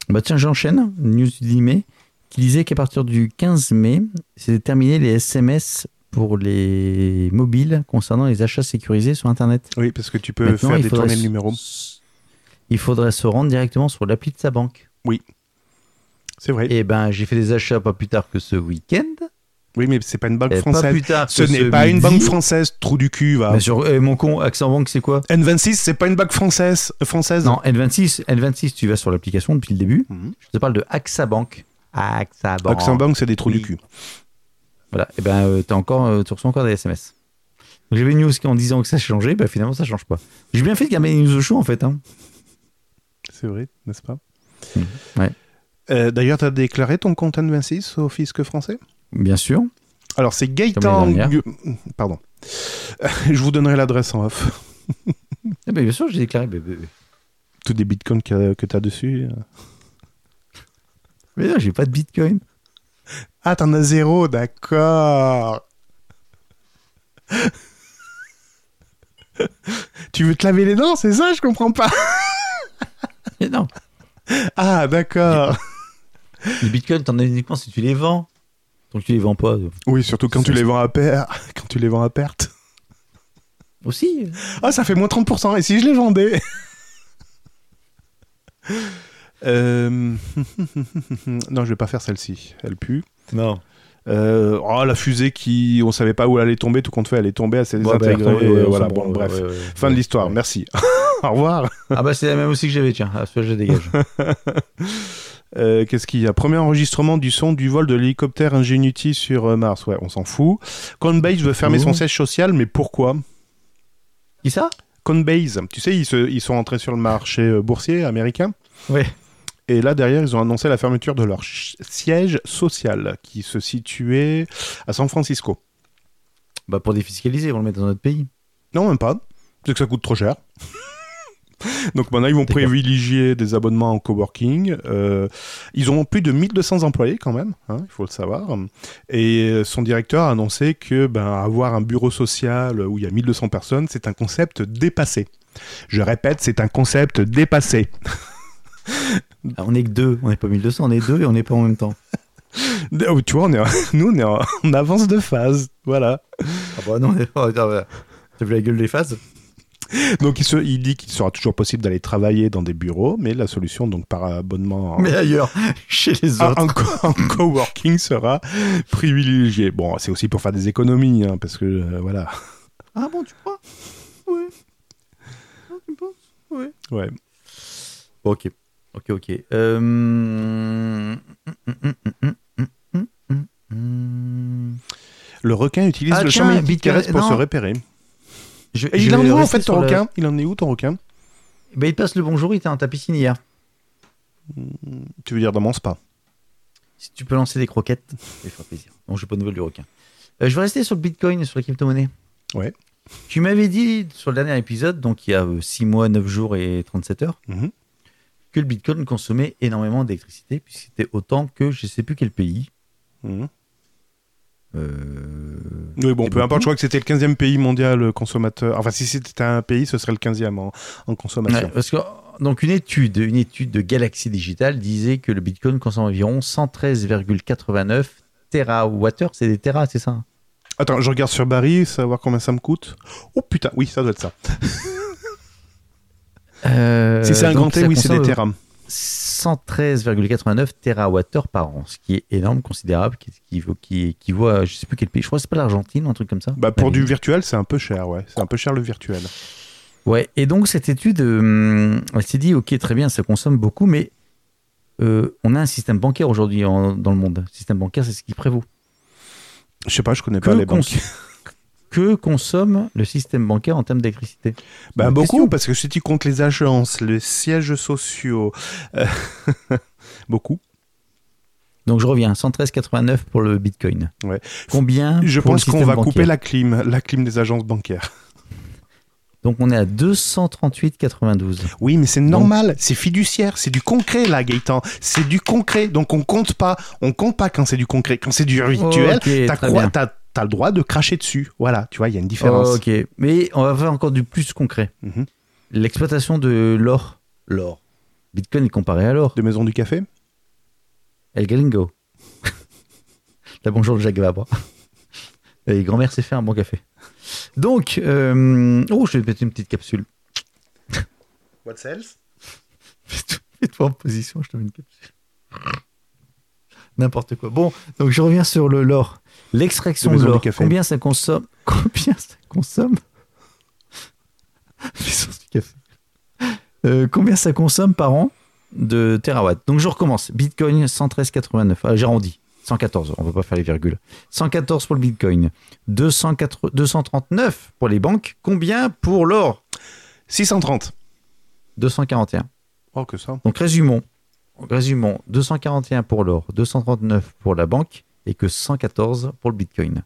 Bah tiens, j'enchaîne. News du 10 mai qui disait qu'à partir du 15 mai, c'était terminé les SMS pour les mobiles concernant les achats sécurisés sur Internet. Oui, parce que tu peux Maintenant, faire détourner le numéro. s- Il faudrait se rendre directement sur l'appli de sa banque. C'est vrai. Et ben, j'ai fait des achats pas plus tard que ce week-end. Oui, mais c'est pas une banque Et pas française. plus tard Ce n'est pas une banque française, trou du cul, va. Eh, mon con, Accent Banque, c'est quoi? N26, c'est pas une banque française. euh, française. Non, N26, N26, tu vas sur l'application depuis le début. Mhm. Je te parle de AXA Bank. AXA Bank. Accent Bank, c'est des trous Oui. du cul. Voilà, et ben euh, encore, euh, tu reçois encore des SMS. J'avais une news en disant que ça changeait, ben finalement ça change pas. J'ai bien fait de garder les news au chaud en fait. Hein. C'est vrai, n'est-ce pas? Mhm. Ouais. Euh, D'ailleurs, tu as déclaré ton compte N26 au fisc français? Bien sûr. Alors, c'est Gaëtan. Pardon. Je vous donnerai l'adresse en off. Eh ben, bien sûr, j'ai déclaré. Tous des bitcoins que, que tu as dessus. euh. Mais non, j'ai pas de bitcoin. Ah, t'en as zéro, d'accord. tu veux te laver les dents, c'est ça? Je comprends pas. [LAUGHS] Non, Ah, d'accord. les bitcoins, t'en as uniquement si tu les vends. Donc tu les vends pas. Oui, surtout quand tu les vends à perte. Quand tu les vends à perte. Aussi. Ah, ça fait moins 30%. Et si je les vendais? Euh, [LAUGHS] Non, je vais pas faire celle-ci. Elle pue. Non. Euh, oh, la fusée qui, on savait pas où elle allait tomber, tout compte fait, elle est tombée, elle s'est ben, désintégrée. ouais, on voilà, bon, bref. ouais, Fin de l'histoire, merci. [LAUGHS] Au revoir. Ah bah c'est la même aussi que j'avais, tiens. Ah, celui-là, je dégage. [LAUGHS] Euh, Qu'est-ce qu'il y a? Premier enregistrement du son du vol de l'hélicoptère Ingenuity sur euh, Mars. Ouais, on s'en fout. Coinbase veut fermer son siège social, mais pourquoi? Qui ça? Coinbase, tu sais, ils, se- ils sont entrés sur le marché euh, boursier américain? Ouais. Et là, derrière, ils ont annoncé la fermeture de leur siège social qui se situait à San Francisco. Bah pour défiscaliser, ils vont le mettre dans notre pays. Non, même pas. C'est que ça coûte trop cher. [LAUGHS] Donc maintenant, ils vont privilégier des abonnements en coworking. Euh, ils ont plus de 1200 employés quand même, hein, il faut le savoir. Et euh, son directeur a annoncé que ben, avoir un bureau social où il y a 1200 personnes, c'est un concept dépassé. Je répète, c'est un concept dépassé. [LAUGHS] Ah, on est que deux, on n'est pas 1200, on est deux et on n'est pas en même temps. [LAUGHS] Oh, Tu vois, on est, [LAUGHS] nous, on est en, en avance de phase. Voilà. Ah bah non, on est pas. Attends, T'as vu la gueule des phases? Donc il, se- il dit qu'il sera toujours possible d'aller travailler dans des bureaux, mais la solution donc par abonnement Mais ailleurs, [LAUGHS] chez les en, autres. en co- en coworking sera privilégié. Bon, c'est aussi pour faire des économies, hein, parce que euh, voilà. Ah bon, tu crois? Ouais. Ah, tu penses? Ouais. Ouais. Ok, ok, ok. Euh... Le requin utilise Ah, le tiens, champ pour non. se repérer. Je- Et je il en est où en fait ton requin? Il en est où ton requin? Bah, il passe le bonjour, il était dans ta piscine hier. Tu veux dire dans mon spa Si tu peux lancer des croquettes, ça fera plaisir. Donc, j'ai pas de nouvelles du requin. Euh, je vais rester sur le bitcoin et sur la crypto-monnaie. Ouais. Tu m'avais dit sur le dernier épisode, donc il y a 6 mois, 9 jours et 37 heures, Mhm. Que le bitcoin consommait énormément d'électricité, puisque c'était autant que je sais plus quel pays. Euh, Oui, bon, peu importe, je crois que c'était le 15e pays mondial consommateur. Enfin, si c'était un pays, ce serait le 15e en, en consommation. Ouais, parce que donc une étude, une étude de Galaxy Digital disait que le Bitcoin consomme environ 113,89 TWh. C'est des terras, c'est ça Attends, je regarde sur Barry, savoir combien ça me coûte. Oh putain, oui, ça doit être ça. [LAUGHS] Euh, si c'est un grand T, oui, c'est des terras. 113,89 TWh par an, ce qui est énorme, considérable, qui, qui, qui, qui vaut, à- je sais plus quel pays, je crois que c'est pas l'Argentine ou un truc comme ça. Bah, pour du virtuel, c'est un peu cher, ouais. C'est un peu cher le virtuel. Ouais, et donc cette étude, euh, elle s'est dit, ok, très bien, ça consomme beaucoup, mais euh, on a un système bancaire aujourd'hui dans le monde. Le système bancaire, c'est ce qui prévaut. Je sais pas, je connais Que, pas les banques. Que consomme le système bancaire en termes d'électricité Bonne beaucoup, question. parce que si tu comptes les agences, les sièges sociaux, euh, [LAUGHS] beaucoup. Donc je reviens, 113,89 pour le Bitcoin. Ouais. Combien Je pense qu'on va couper la clim, la clim des agences bancaires. Donc on est à 238,92. Oui, mais c'est normal, c'est fiduciaire, c'est du concret là, Gaëtan. C'est du concret, donc on compte pas. On compte pas quand c'est du concret. Quand c'est du virtuel, Ok, t'as très quoi-. T'as- le droit de cracher dessus. Voilà, tu vois, il y a une différence. ok, mais on va faire encore du plus concret. Mhm. L'exploitation de l'or. L'or. Bitcoin est comparé à l'or. De Maison du Café? El Gringo. [LAUGHS] La bonjour de Jacques Vabre. [LAUGHS] Et grand-mère s'est fait un bon café. Donc, euh, oh, je vais mettre une petite capsule. [LAUGHS] What else fais-toi en position, je te mets une capsule. N'importe quoi. Bon, donc je reviens sur le l'or. L'extraction De l'or, du café. combien ça consomme [LAUGHS] Combien ça consomme [LAUGHS] du café. Euh, Combien ça consomme par an de terawatts? Donc je recommence. Bitcoin 113,89. Ah, J'arrondis. 114, on va pas faire les virgules. 114 pour le Bitcoin. 204 239 pour les banques. Combien pour l'or? 630. 241. Oh, que ça. Donc résumons. Résumons. 241 pour l'or, 239 pour la banque et que 114 pour le Bitcoin.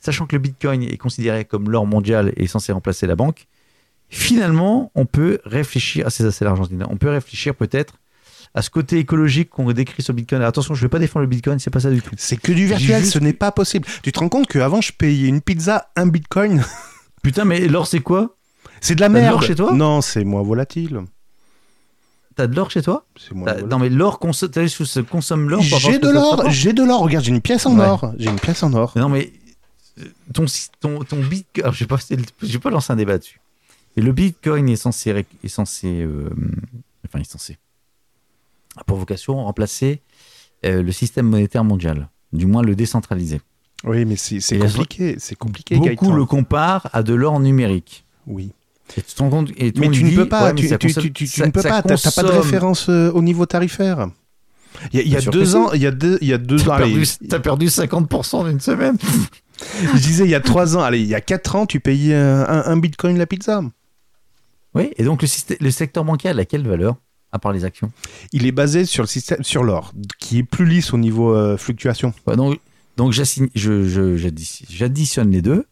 Sachant que le Bitcoin est considéré comme l'or mondial et est censé remplacer la banque, finalement, on peut réfléchir, ah c'est ça, c'est l'Argentine, on peut réfléchir peut-être à ce côté écologique qu'on décrit sur Bitcoin. Alors, attention, je ne vais pas défendre le Bitcoin, c'est pas ça du tout. C'est que du virtuel, juste- ce n'est pas possible. Tu te rends compte qu'avant, je payais une pizza, un bitcoin? Putain, mais l'or c'est quoi? C'est de la merde. l'or chez toi? Non, c'est moins volatile. T'as de l'or chez toi. Non, mais l'or, t'as vu consomme l'or à J'ai de l'or, j'ai de l'or. Regarde, j'ai une pièce en Ouais. or. J'ai une pièce en or. Non, mais euh, ton, ton, ton Bitcoin. Je vais pas, je vais pas lancer un débat dessus. Et le Bitcoin est censé. Est censé euh, enfin, il est censé. a pour vocation remplacer euh, le système monétaire mondial. Du moins le décentraliser. Oui, mais c'est compliqué. C'est compliqué, Beaucoup Gaëtan. le comparent à de l'or numérique. Oui. Et tu te rends compte. Et tout Mais tu ne peux pas. tu, ne peux pas. T'as pas de référence euh, au niveau tarifaire. Il y a, il y deux ans, il y a deux, il y a deux ans, T'as allez, perdu, t'as perdu 50% d'une semaine. [LAUGHS] je disais il y a trois ans, allez, il y a quatre ans, tu payais un, bitcoin la pizza. Oui, et donc le, système- le secteur bancaire, a quelle valeur À part les actions? Il est basé sur le système, sur l'or, qui est plus lisse au niveau euh, fluctuation. Ouais, donc, donc j'additionne les deux.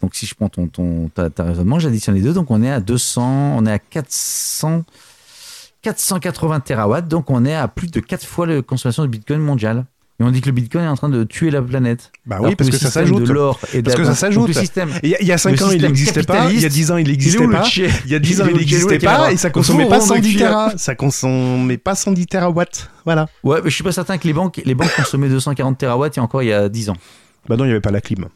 Donc, si je prends ton, ton, ta, ta raisonnement, j'additionne les deux. Donc, on est à 200, on est à 400, 480 terawatts. Donc, on est à plus de 4 fois la consommation de Bitcoin mondial. Et on dit que le Bitcoin est en train de tuer la planète. Bah oui, parce que ça s'ajoute. de l'or et Parce que ça s'ajoute. Il y a, il y a cinq Le ans, il n'existait pas. Il y a capitaliste, dix ans, il n'existait pas. Il y a 10 ans, Il n'existait pas et ça consommait pas on 110 écrit, Tera. Ça consommait pas 110 terawatts. Voilà. Ouais, mais je suis pas certain que les banques, les banques consommaient 240 terawatts a encore il y a 10 ans. Bah non, il n'y avait pas la clim.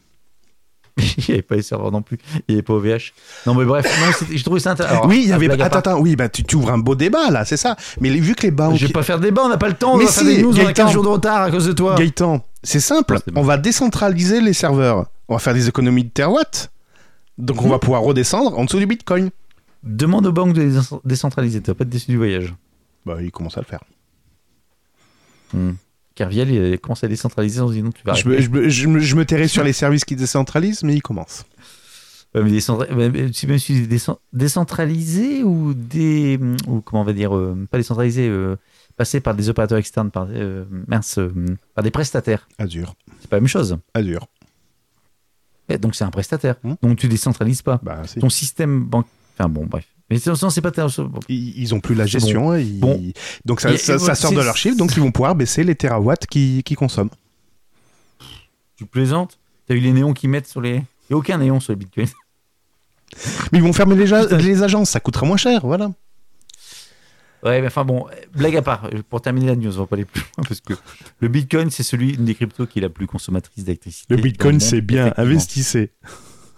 [LAUGHS] il n'y avait pas les serveurs non plus. Il n'y avait pas OVH. Non, mais bref, non, j'ai trouvé ça intéressant. oui, il y avait. Attends, attends, oui, bah tu, tu ouvres un beau débat là, c'est ça. Mais les- vu que les banques. Je vais pas faire de débat, on n'a pas le temps. On Mais faire si, des news, on a Gaëtan. 15 jours de retard à cause de toi. Gaëtan, c'est simple. Ah. On va décentraliser les serveurs. On va faire des économies de terawatts. Donc on va pouvoir redescendre en dessous du bitcoin. Demande aux banques de les décentraliser. Tu vas pas être déçu du voyage. Bah, il commence à le faire. Hmm. Kerviel, commence à décentraliser. Dit non, tu vas Je me, je, me, je me- je me tairai sur les services qui décentralisent, mais il commence. Ouais, mais décentra- si même si décentralisé ou des. Ou comment on va dire. euh, pas décentralisé. euh, passer par des opérateurs externes, par, euh, mince, euh, par des prestataires. Azure. C'est pas la même chose. Azure. Et donc c'est un prestataire. Hmm. Donc tu décentralises pas. Bah, si. Ton système banque. Enfin bon, bref. Mais sinon, c'est pas. Ils, ils ont plus la gestion. hein, ils- Bon. Donc ça, Et- ça, et ça ouais, sort de leur chiffre, donc ils vont pouvoir baisser les terawatts qu'ils qu'ils consomment. Tu plaisantes? T'as eu les néons qui mettent sur les. Il n'y a aucun néon sur le Bitcoin. [LAUGHS] Mais ils vont fermer les, les agences, ça coûtera moins cher, voilà. Ouais, mais enfin bon, blague à part, pour terminer la news, on va pas aller plus loin parce que le Bitcoin, c'est celui une des cryptos qui est la plus consommatrice d'électricité. Le bitcoin, c'est bien, investissez.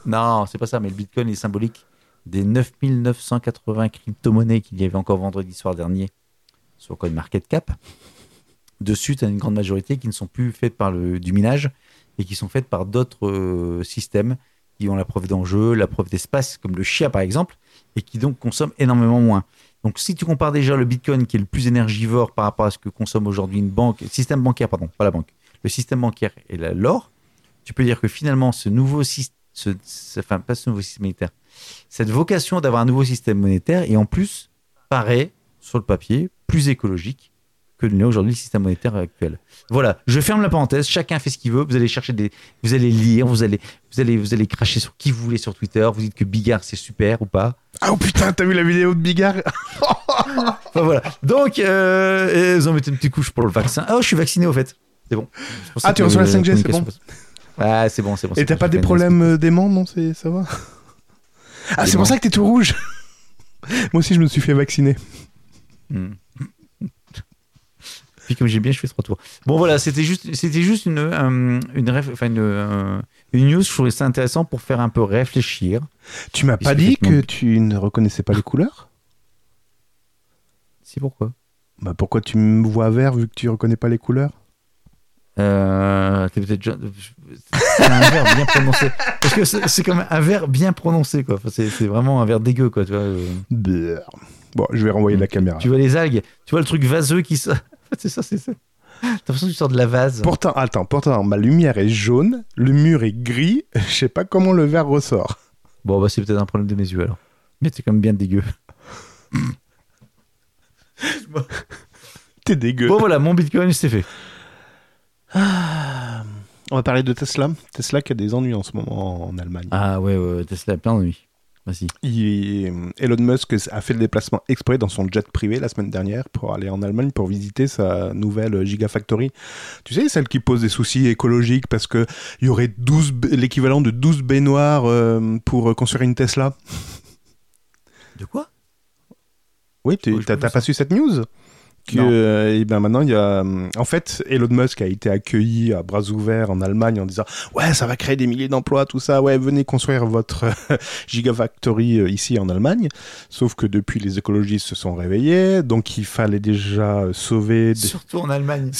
Non, c'est pas ça, mais le Bitcoin est symbolique des 9980 crypto-monnaies qu'il y avait encore vendredi soir dernier sur CoinMarketCap. Dessus, tu as une grande majorité qui ne sont plus faites par le, du minage et qui sont faites par d'autres euh, systèmes qui ont la preuve d'enjeu, la preuve d'espace, comme le Chia par exemple, et qui donc consomment énormément moins. Donc si tu compares déjà le Bitcoin qui est le plus énergivore par rapport à ce que consomme aujourd'hui une banque, le système bancaire, pardon, pas la banque, le système bancaire et l'or, tu peux dire que finalement ce nouveau système, ce, ce- enfin pas ce nouveau système monétaire, cette vocation d'avoir un nouveau système monétaire et en plus paraît sur le papier plus écologique que l'est aujourd'hui le système monétaire actuel. Voilà, je ferme la parenthèse. Chacun fait ce qu'il veut. Vous allez chercher des, vous allez lire, vous allez, vous allez, vous allez cracher sur qui vous voulez sur Twitter. Vous dites que Bigard c'est super ou pas. Ah oh putain, t'as vu la vidéo de Bigard? [LAUGHS] Enfin voilà. Donc, euh, ils ont mis une petite couche pour le vaccin. Ah, oh, je suis vacciné au fait. C'est bon. Ah, tu reçois la la 5G, c'est bon. passe. Ouais, c'est bon, c'est bon. Et t'as pas des problèmes euh, d'aimants, non c'est ça va? Ah, c'est pour ça que t'es tout rouge. [LAUGHS] Moi aussi, je me suis fait vacciner. Hmm. Puis comme j'ai bien, je fais trois tours. Bon voilà, c'était juste, c'était juste une, euh, une, une, euh, une news. Je trouvais ça intéressant pour faire un peu réfléchir. Tu m'as pas dit que tu ne reconnaissais pas les couleurs? C'est pourquoi? Bah pourquoi tu me vois vert vu que tu reconnais pas les couleurs? Euh, t'es peut-être c'est un verbe bien prononcé. Parce que c'est c'est comme un verbe bien prononcé quoi. Enfin, c'est c'est vraiment un verbe dégueu quoi. Tu vois, euh. Bon, je vais renvoyer la caméra. Tu vois les algues, tu vois le truc vaseux qui sort. [LAUGHS] c'est ça, c'est ça. T'as l'impression que tu sors de la vase. Pourtant, attends, pourtant, ma lumière est jaune, le mur est gris, [LAUGHS] je sais pas comment le verre ressort. Bon, bah c'est peut-être un problème de mes yeux alors. Mais c'est quand même bien dégueu. [LAUGHS] T'es dégueu. Bon voilà, mon bitcoin c'est fait. On va parler de Tesla. Tesla qui a des ennuis en ce moment en Allemagne. Ah ouais, Tesla a plein d'ennuis. Vas-y. Il- Elon Musk a fait le déplacement exprès dans son jet privé la semaine dernière pour aller en Allemagne pour visiter sa nouvelle Gigafactory. Tu sais, celle qui pose des soucis écologiques parce que il y aurait 12 b- l'équivalent de 12 baignoires euh, pour construire une Tesla. De quoi? Oui, tu Oh, j'ai t'as pas su cette news? Que, euh, et ben maintenant il y a hum, en fait Elon Musk a été accueilli à bras ouverts en Allemagne en disant ouais ça va créer des milliers d'emplois tout ça. Ouais venez construire votre [LAUGHS] gigafactory euh, ici en Allemagne sauf que depuis les écologistes se sont réveillés. Donc il fallait déjà euh, sauver des, Surtout en Allemagne.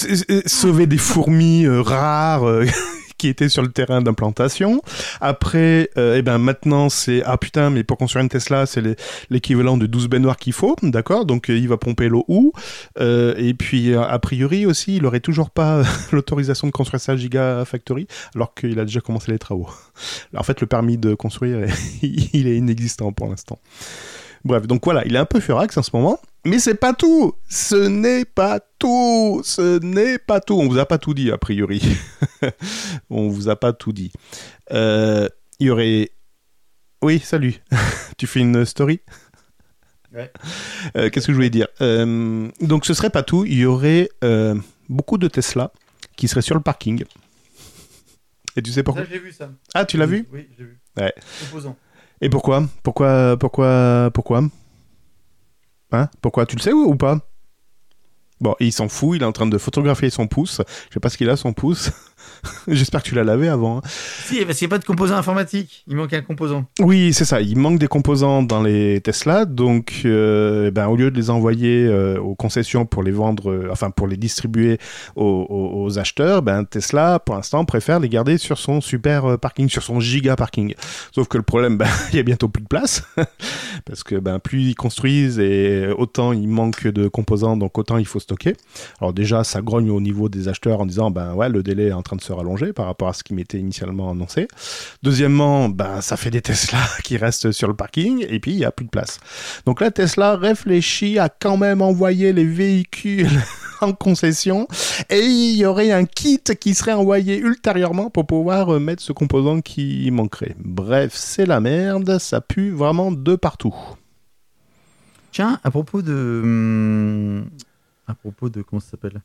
sauver des fourmis euh, rares euh, [LAUGHS] qui étaient sur le terrain d'implantation. Après, euh, eh ben maintenant c'est ah putain mais pour construire une Tesla c'est l'équivalent de 12 baignoires qu'il faut, d'accord? Donc euh, il va pomper l'eau où? Euh, Et puis a priori aussi il aurait toujours pas [LAUGHS] l'autorisation de construire sa gigafactory alors qu'il a déjà commencé les travaux. En fait le permis de construire [LAUGHS] il est inexistant pour l'instant. Bref, donc voilà, il est un peu furax en ce moment. Mais c'est pas tout Ce n'est pas tout Ce n'est pas tout On vous a pas tout dit, a priori. [LAUGHS] On vous a pas tout dit. Euh, Il y aurait... Oui, salut. [LAUGHS] tu fais une story? Ouais. Euh, Qu'est-ce que je voulais dire? Euh, Donc ce serait pas tout. Il y aurait euh, beaucoup de Tesla qui seraient sur le parking. Et tu sais pourquoi? J'ai vu ça. Ah, tu l'as vu? Oui, j'ai vu. Ouais. Opposant. Et pourquoi? Pourquoi Pourquoi Pourquoi? Hein? Pourquoi? Tu le sais ou, pas? Bon, il s'en fout, il est en train de photographier son pouce. Je sais pas ce qu'il a, son pouce. [LAUGHS] [LAUGHS] J'espère que tu l'as lavé avant. hein. Si, parce qu'il n'y a pas de composant informatique. Il manque un composant. Oui, c'est ça. Il manque des composants dans les Tesla, donc euh, ben, au lieu de les envoyer euh, aux concessions pour les vendre, euh, enfin pour les distribuer aux, aux- aux acheteurs, ben, Tesla, pour l'instant, préfère les garder sur son super parking, sur son giga parking. Sauf que le problème, ben, [LAUGHS] il y a bientôt plus de place, [LAUGHS] parce que ben, plus ils construisent et autant il manque de composants, donc autant il faut stocker. Alors déjà, ça grogne au niveau des acheteurs en disant, ben ouais, le délai est en train de se rallonger par rapport à ce qui m'était initialement annoncé. Deuxièmement, ben, ça fait des Tesla [LAUGHS] qui restent sur le parking et puis il n'y a plus de place. Donc là, Tesla réfléchit à quand même envoyer les véhicules [LAUGHS] en concession et il y aurait un kit qui serait envoyé ultérieurement pour pouvoir euh, mettre ce composant qui manquerait. Bref, c'est la merde, ça pue vraiment de partout. Tiens, à propos de. hum, À propos de. Comment ça s'appelle?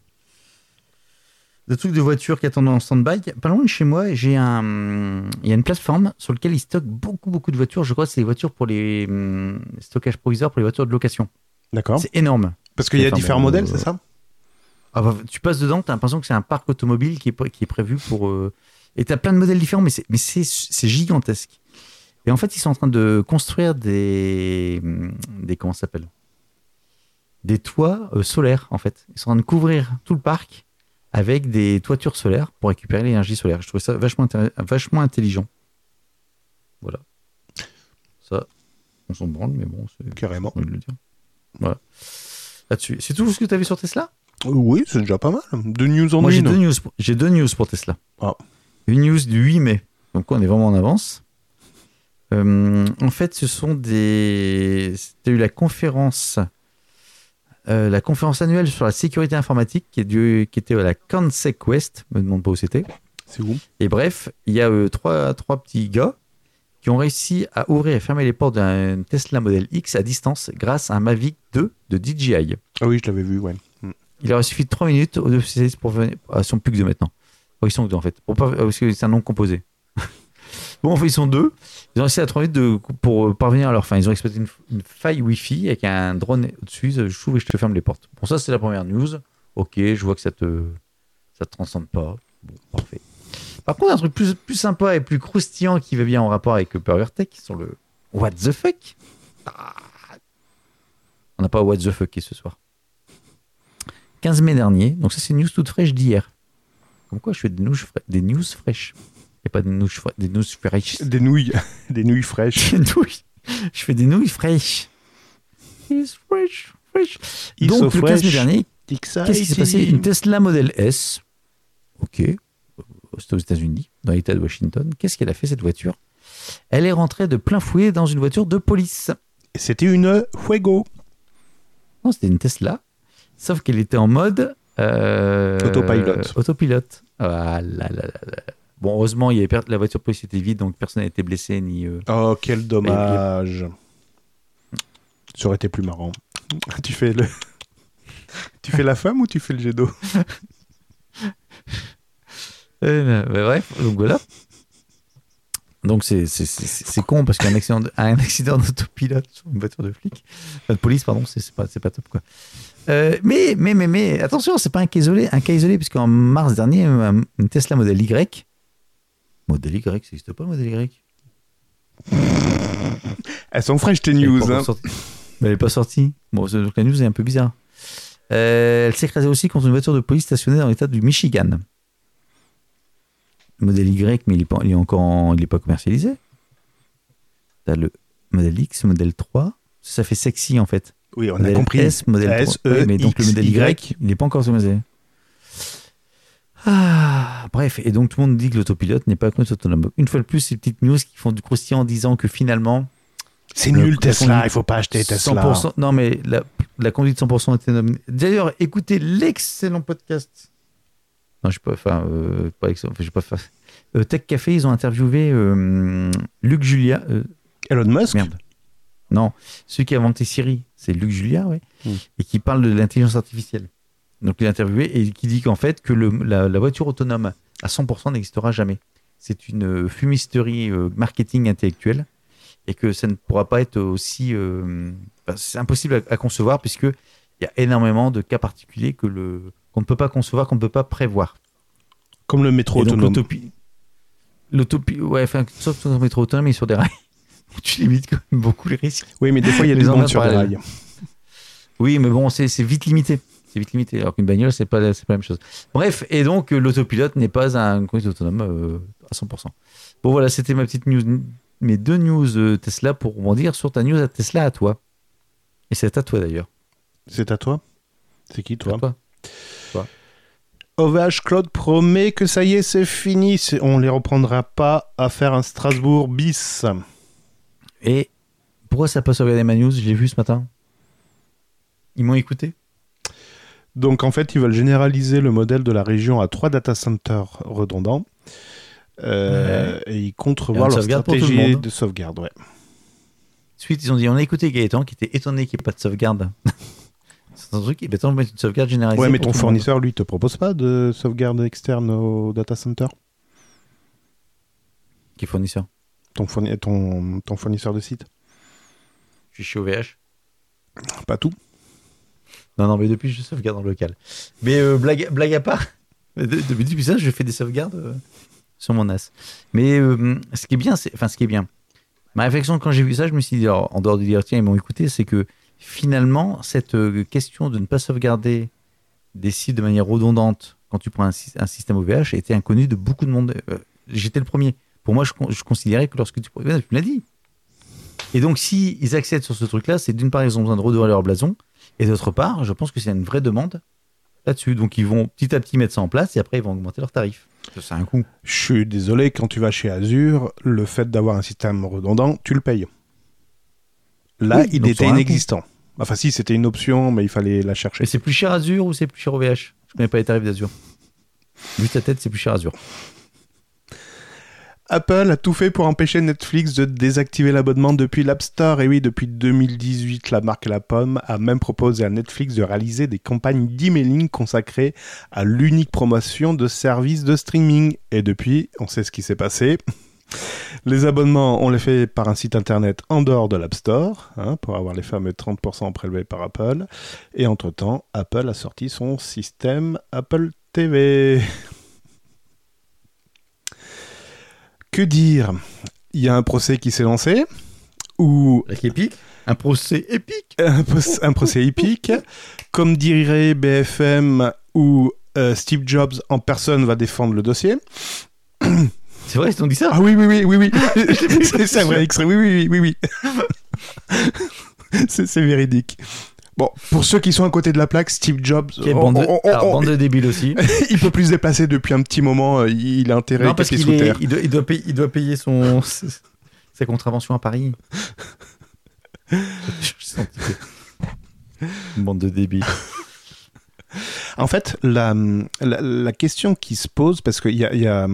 De trucs de voitures qui attendent en stand-by. Pas loin de chez moi, j'ai un. Il y a une plateforme sur laquelle ils stockent beaucoup, beaucoup de voitures. Je crois que c'est les voitures pour les. hum, stockages provisoires pour les voitures de location. D'accord C'est énorme. Parce qu'il y a différents modèles, euh, c'est ça? Ah bah, tu passes dedans, t'as l'impression que c'est un parc automobile qui est, qui est prévu pour. euh, Et t'as plein de modèles différents, mais c'est mais c'est- c'est gigantesque. Et en fait, ils sont en train de construire des. hum, des comment ça s'appelle? Des toits euh, solaires, en fait. Ils sont en train de couvrir tout le parc avec des toitures solaires pour récupérer l'énergie solaire. Je trouvais ça vachement, vachement intelligent. Voilà. Ça, on s'en branle, mais bon, c'est. Carrément. de le dire. Voilà. Là-dessus. C'est tout ce que tu as vu sur Tesla? Oui, c'est déjà pas mal. De news en Moi, j'ai deux, news pour- j'ai deux news pour Tesla. Ah. Une news du 8 mai. Donc, on est vraiment en avance. Euh, en fait, ce sont des. C'était eu la conférence euh, la conférence annuelle sur la sécurité informatique qui, est du- qui était à la Cansec West, me demande pas où c'était. C'est où? Et bref, il y a euh, trois, trois petits gars qui ont réussi à ouvrir et fermer les portes d'un Tesla Model X à distance grâce à un Mavic 2 de DJI. Ah oui, je l'avais vu, ouais. Il leur a suffi de 3 minutes aux deux spécialistes pour venir. Ah, ils sont plus que deux maintenant. Oh, ils sont que deux en fait. Pour pas... ah, Parce que c'est un nom composé. Bon, en fait, ils sont deux. Ils ont réussi à 3 minutes de... pour parvenir à leur fin. Ils ont exploité une, faille Wi-Fi avec un drone au-dessus. Je j'ouvre et je te ferme les portes. Bon, ça, c'est la première news. Ok, je vois que ça te, te transcende pas. Bon, parfait. Par contre, un truc plus, plus sympa et plus croustillant qui va bien en rapport avec Burger Tech sur le What the fuck? Ah. On n'a pas What the fuck ce soir. 15 mai dernier, donc ça c'est une news toute fraîche d'hier. Comme quoi je fais des news, des news fraîches. Et pas des fra- des news fraîches. Des nouilles, [LAUGHS] des nouilles fraîches. Des nouilles. Je fais des nouilles fraîches. It's fresh, fresh. Ils donc sont le 15 mai dernier, Qu'est-ce qui s'est passé? Une Tesla Model S. Ok. C'est aux États-Unis, dans l'État de Washington. Qu'est-ce qu'elle a fait cette voiture? Elle est rentrée de plein fouet dans une voiture de police. C'était une Fuego. Non, c'était une Tesla. Sauf qu'elle était en mode. euh, Autopilote. Autopilote. Ah là là là là. Bon, heureusement, il y avait la voiture police était vide, donc personne n'a été blessé ni. euh, Oh, quel dommage. Ça aurait été plus marrant. [LAUGHS] Tu fais le. tu fais la femme ou tu fais le jet d'eau? [LAUGHS] Euh, bah, bref, donc voilà. Donc c'est c'est- c'est- c'est con parce qu'un accident, de- [LAUGHS] un accident d'autopilote sur une voiture de flic, enfin, de police pardon, c'est c'est pas c'est pas top quoi. Euh, mais mais mais mais attention, c'est pas un cas isolé, un cas isolé puisqu'en mars dernier, un- une Tesla Model Y, Model Y, ça n'existe pas le Model Y? [LAUGHS] Elles sont fraîches tes Elle news. encore Hein. Mais elle est pas sortie. Bon, donc la news est un peu bizarre. Euh, elle s'est écrasée aussi contre une voiture de police stationnée dans l'état du Michigan. Le modèle Y, mais il est, pas, il est encore en- il est pas commercialisé. T'as le modèle X, modèle 3. Ça fait sexy en fait. Oui, on a Modèle compris. S, modèle S, 3. E, Oui, mais donc le modèle Y, Y. il n'est pas encore commercialisé. Ah, bref, et donc tout le monde dit que l'autopilote n'est pas autonome. Une fois de plus, ces petites news qui font du croustillant en disant que finalement, C'est nul la Tesla, il faut pas acheter Tesla. 100%, non, mais la, la conduite 100% était nominée. D'ailleurs, écoutez l'excellent podcast. Non, je pas, enfin, euh, pas excellent, enfin, je sais pas faire. Euh, Tech Café, ils ont interviewé euh, Luc Julia. euh, Elon Musk merde. Non, celui qui a inventé Siri, c'est Luc Julia, ouais, Mm. et qui parle de l'intelligence artificielle. Donc, il est interviewé et qui dit qu'en fait, que le, la, la voiture autonome à 100% n'existera jamais. C'est une euh, fumisterie euh, marketing intellectuelle et que ça ne pourra pas être aussi. euh, c'est impossible à, à concevoir puisque il y a énormément de cas particuliers que le qu'on ne peut pas concevoir, qu'on ne peut pas prévoir. Comme le métro Et autonome. l'utopie- L'utopie, ouais, enfin, sauf sur un métro autonome et sur des rails. [LAUGHS] tu limites quand même beaucoup les risques. Oui, mais des fois, il y a des emmerdes sur des rails. Oui, mais bon, c'est vite limité. C'est vite limité. Alors qu'une bagnole, c'est pas, pas la même chose. Bref, et donc euh, l'autopilote n'est pas un conduite autonome euh, à 100%. Bon, voilà, c'était ma petite news, mes deux news Tesla pour rebondir sur ta news à Tesla à toi. Et c'est à toi d'ailleurs. C'est à toi? C'est qui, toi? Toi. OVH Claude promet que ça y est, c'est fini. On les reprendra pas à faire un Strasbourg bis. Et pourquoi ça n'a pas sauvegardé ma news? Je l'ai vu ce matin. Ils m'ont écouté. Donc en fait, ils veulent généraliser le modèle de la région à trois data centers redondants. Euh, Et ils comptent revoir leur le stratégie de sauvegarde. Ouais. Ensuite, ils ont dit on a écouté Gaëtan qui était étonné qu'il n'y ait pas de sauvegarde. [LAUGHS] c'est un truc, on va mettre une sauvegarde généralisée. Ouais, mais ton fournisseur, lui, te propose pas de sauvegarde externe au data center? Qui fournisseur? Ton, fourni- ton, ton fournisseur de site Je suis chez OVH. Pas tout. Non, non, mais depuis, je sauvegarde en local. Mais euh, blague, blague à part, [LAUGHS] de- de- depuis ça, je fais des sauvegardes euh, sur mon NAS. Mais euh, ce qui est bien, c'est. Enfin, ce qui est bien. Ma réflexion quand j'ai vu ça, je me suis dit, en dehors de dire, tiens, ils m'ont écouté, c'est que finalement, cette question de ne pas sauvegarder des sites de manière redondante quand tu prends un, sy- un système OVH était inconnue de beaucoup de monde. J'étais le premier. Pour moi, je, con- je considérais que lorsque tu. Ouais, Tu me l'as dit. Et donc, si ils accèdent sur ce truc-là, c'est d'une part, ils ont besoin de redorer leur blason. Et d'autre part, je pense que c'est une vraie demande là-dessus. Donc ils vont petit à petit mettre ça en place et après ils vont augmenter leurs tarifs. Ça, C'est un coût. Je suis désolé, quand tu vas chez Azure, le fait d'avoir un système redondant, tu le payes. Là, Oui, il était inexistant. Enfin, si, c'était une option, mais il fallait la chercher. Mais c'est plus cher Azure ou c'est plus cher OVH Je connais pas les tarifs d'Azure. Vu ta tête, c'est plus cher Azure. Apple a tout fait pour empêcher Netflix de désactiver l'abonnement depuis l'App Store. Et oui, depuis 2018, la marque La Pomme a même proposé à Netflix de réaliser des campagnes d'emailing consacrées à l'unique promotion de services de streaming. Et depuis, on sait ce qui s'est passé. Les abonnements, on les fait par un site internet en dehors de l'App Store, hein, pour avoir les fameux 30% prélevés par Apple. Et entre-temps, Apple a sorti son système Apple TV. Que dire? Il y a un procès qui s'est lancé, ou Avec Epic Un procès épique? [LAUGHS] Un, procès épique, comme dirait BFM, où euh, Steve Jobs en personne va défendre le dossier. [COUGHS] C'est vrai, ils ont dit ça? Ah oui, oui, oui, oui, oui. [LAUGHS] [LAUGHS] c'est c'est un vrai extrait. Oui, oui, oui, oui, oui. c'est c'est véridique. Bon, pour ceux qui sont à côté de la plaque, Steve Jobs, on- bande, de... on- on- alors, on- bande de débiles aussi. [LAUGHS] il peut plus se déplacer depuis un petit moment. euh, Il a intérêt non, à parce qu'il sous est- terre. il, doit, il, doit payer, il doit payer son... [LAUGHS] sa contravention à Paris. [LAUGHS] Je bande de débiles. En fait, la, la, la question qui se pose, parce qu'il y a, y, a,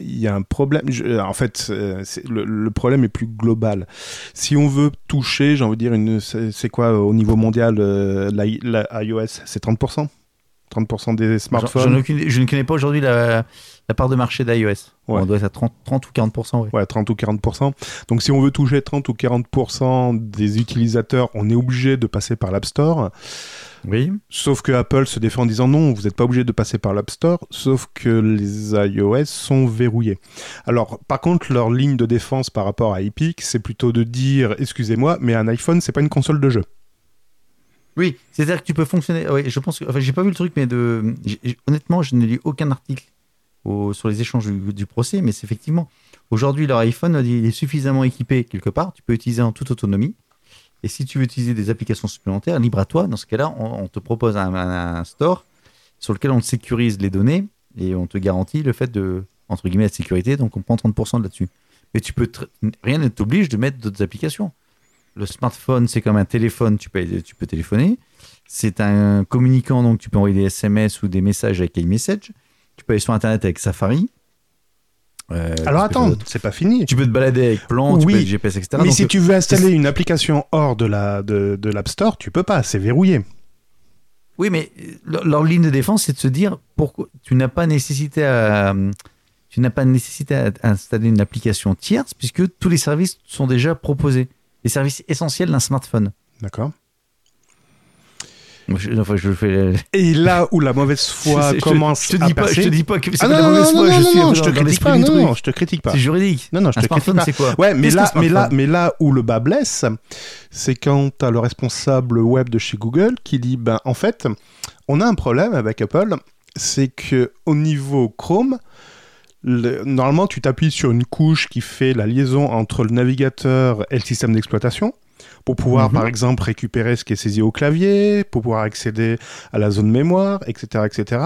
y a un problème, je- en fait, euh, le, le problème est plus global. Si on veut toucher, j'ai envie de dire, une, c'est quoi au niveau mondial, euh, la, la iOS, c'est 30% 30% des smartphones? aucune- je ne connais pas aujourd'hui la, la part de marché d'iOS. Ouais. On doit être à 30, 30 ou 40%. Ouais. Ouais, 30 ou 40%. Donc si on veut toucher 30 ou 40% des utilisateurs, on est obligé de passer par l'App Store. Oui. Sauf que Apple se défend en disant non, vous n'êtes pas obligé de passer par l'App Store, sauf que les iOS sont verrouillés. Alors, par contre, leur ligne de défense par rapport à Epic, c'est plutôt de dire, excusez-moi, mais un iPhone, c'est pas une console de jeu. Oui, c'est-à-dire que tu peux fonctionner. Oui, je pense que. Enfin, j'ai pas vu le truc, mais de. Honnêtement, je n'ai lu aucun article au- sur les échanges du, du procès, mais c'est effectivement. Aujourd'hui, leur iPhone, il est suffisamment équipé quelque part. Tu peux utiliser en toute autonomie. Et si tu veux utiliser des applications supplémentaires, libre à toi. Dans ce cas-là, on, te propose un, un- store sur lequel on sécurise les données et on te garantit le fait de, entre guillemets, la sécurité. Donc, on prend 30% de là-dessus. Mais tu peux rien ne t'oblige de mettre d'autres applications. Le smartphone, c'est comme un téléphone, tu peux, tu peux téléphoner. C'est un communicant, donc tu peux envoyer des SMS ou des messages avec iMessage. Tu peux aller sur Internet avec Safari. Euh, Alors attends, c'est pas fini. tu peux te balader avec Plan, tu Oui, peux avec GPS, etc. Mais Donc, si euh, tu veux installer une application hors de la de, de l'App Store, tu peux pas, c'est verrouillé. Oui, mais euh, leur, leur ligne de défense, c'est de se dire pourquoi tu n'as pas nécessité à tu n'as pas nécessité à installer une application tierce puisque tous les services sont déjà proposés. Les services essentiels d'un smartphone. D'accord. Moi, je, enfin, je fais. Et là où la mauvaise [LAUGHS] foi je, je- commence je te à dis pas, je percer... te dis pas que c'est Ah pas la non, mauvaise non, foi, je suis non, je te critique pas, non, je te critique pas. C'est juridique. Non, non, je Un te critique pas. c'est quoi Ouais, mais là, mais là, mais là où le bas blesse, c'est quand t'as le responsable web de chez Google qui dit, ben en fait, on a un problème avec Apple, c'est que au niveau Chrome, le- normalement tu t'appuies sur une couche qui fait la liaison entre le navigateur et le système d'exploitation pour pouvoir, Mhm. par exemple, récupérer ce qui est saisi au clavier, pour pouvoir accéder à la zone mémoire, etc., etc.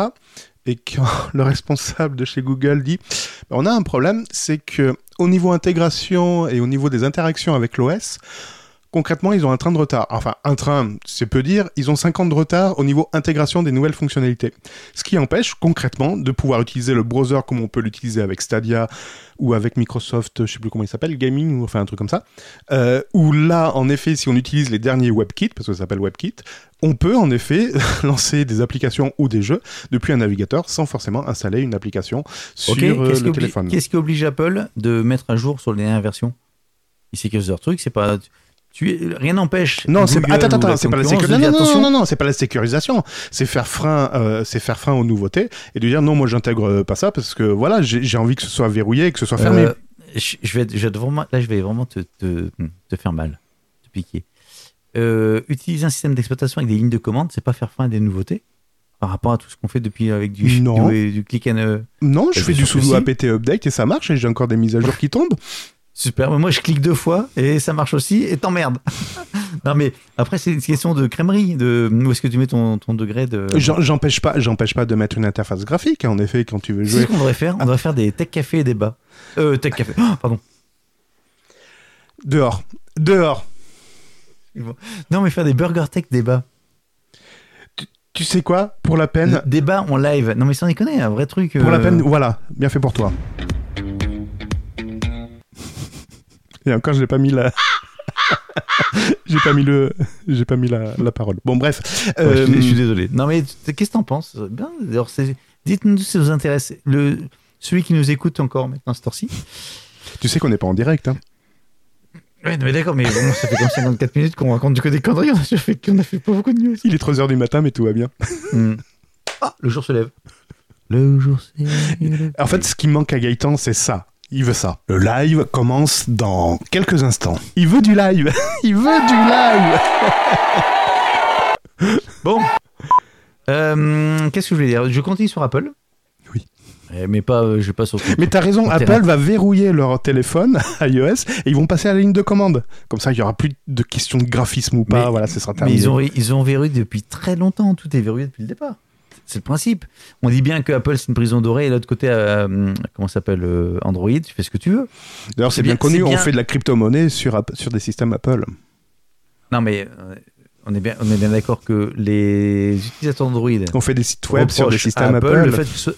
Et quand [LAUGHS] le responsable de chez Google dit, on a un problème, c'est que au niveau intégration et au niveau des interactions avec l'OS, concrètement, ils ont un train de retard. Enfin, un train, c'est peu dire, ils ont 5 ans de retard au niveau intégration des nouvelles fonctionnalités. Ce qui empêche concrètement de pouvoir utiliser le browser comme on peut l'utiliser avec Stadia ou avec Microsoft, je sais plus comment il s'appelle, Gaming, ou enfin un truc comme ça. Euh, où là, en effet, si on utilise les derniers WebKit, parce que ça s'appelle WebKit, on peut en effet [LAUGHS] lancer des applications ou des jeux depuis un navigateur sans forcément installer une application sur euh, le téléphone. qu'est-ce qui oblige Apple de mettre à jour sur les dernières versions? Il sait que leur truc, c'est pas. Tu, rien n'empêche. Non, c'est attends, attends, c'est pas la sécurisation. Non, non, non, non, c'est pas la sécurisation. C'est faire frein, euh, c'est faire frein aux nouveautés et de dire non, moi j'intègre pas ça parce que voilà, j'ai envie que ce soit verrouillé et que ce soit fermé. euh, je, vais, je vais vraiment, là, je vais vraiment te, te, te faire mal, te piquer. Euh, utiliser un système d'exploitation avec des lignes de commande, c'est pas faire frein à des nouveautés par rapport à tout ce qu'on fait depuis avec du, Non. du, du click and. euh, non, je fais du sudo apt update et ça marche et j'ai encore des mises à jour qui tombent. Super, mais moi je clique deux fois et ça marche aussi et t'emmerdes. [LAUGHS] non mais après c'est une question de crèmerie, de où est-ce que tu mets ton, ton degré de... J'empêche pas, j'empêche pas de mettre une interface graphique. En effet, quand tu veux C'est jouer ce qu'on devrait faire, on devrait faire des tech café et débats. Euh, tech café, Oh, pardon. dehors, dehors. Non, mais faire des Burger Tech débats. Tu sais quoi? Pour la peine, Débat en live. Non, mais sans déconner, un vrai truc. pour la euh, peine, voilà, bien fait pour toi. Et encore, j'ai pas mis la. [LAUGHS] j'ai pas mis le. J'ai pas mis la, la parole. Bon, bref. ouais, je, suis, Euh, je suis désolé. Non, mais qu'est-ce que t'en penses? C'est- Dites-nous si ça vous intéresse. Le... Celui qui nous écoute encore maintenant, cette heure-ci. tu sais qu'on n'est pas en direct. Hein. Non, mais d'accord, mais bon, ça fait comme 54 minutes qu'on raconte que des conneries. On a fait, qu'on a fait pas beaucoup de news. Il est 3h du matin, mais tout va bien. Hmm. Ah, le jour se lève. Le jour se lève. En fait, ce qui manque à Gaëtan, c'est ça. Il veut ça. Le live commence dans quelques instants. Il veut du live. [LAUGHS] Il veut du live. [LAUGHS] Bon. Euh, Qu'est-ce que je voulais dire? Je continue sur Apple. Oui. Eh, mais pas, euh, je pas sur. Mais t'as raison, Apple va verrouiller leur téléphone [LAUGHS] iOS et ils vont passer à la ligne de commande. Comme ça, il y aura plus de questions de graphisme ou pas. Mais- voilà, ce sera Mais terminé. ils ont, ils ont verrouillé depuis très longtemps. Tout est verrouillé depuis le départ. C'est le principe. On dit bien que Apple c'est une prison dorée et l'autre côté, euh, comment ça s'appelle euh, Android, tu fais ce que tu veux. D'ailleurs, c'est bien, bien- connu, on fait de la crypto-monnaie sur, des systèmes Apple. Non mais euh, on est bien, on est bien d'accord que les utilisateurs Android On fait des sites web sur des systèmes Apple. le fait que ce,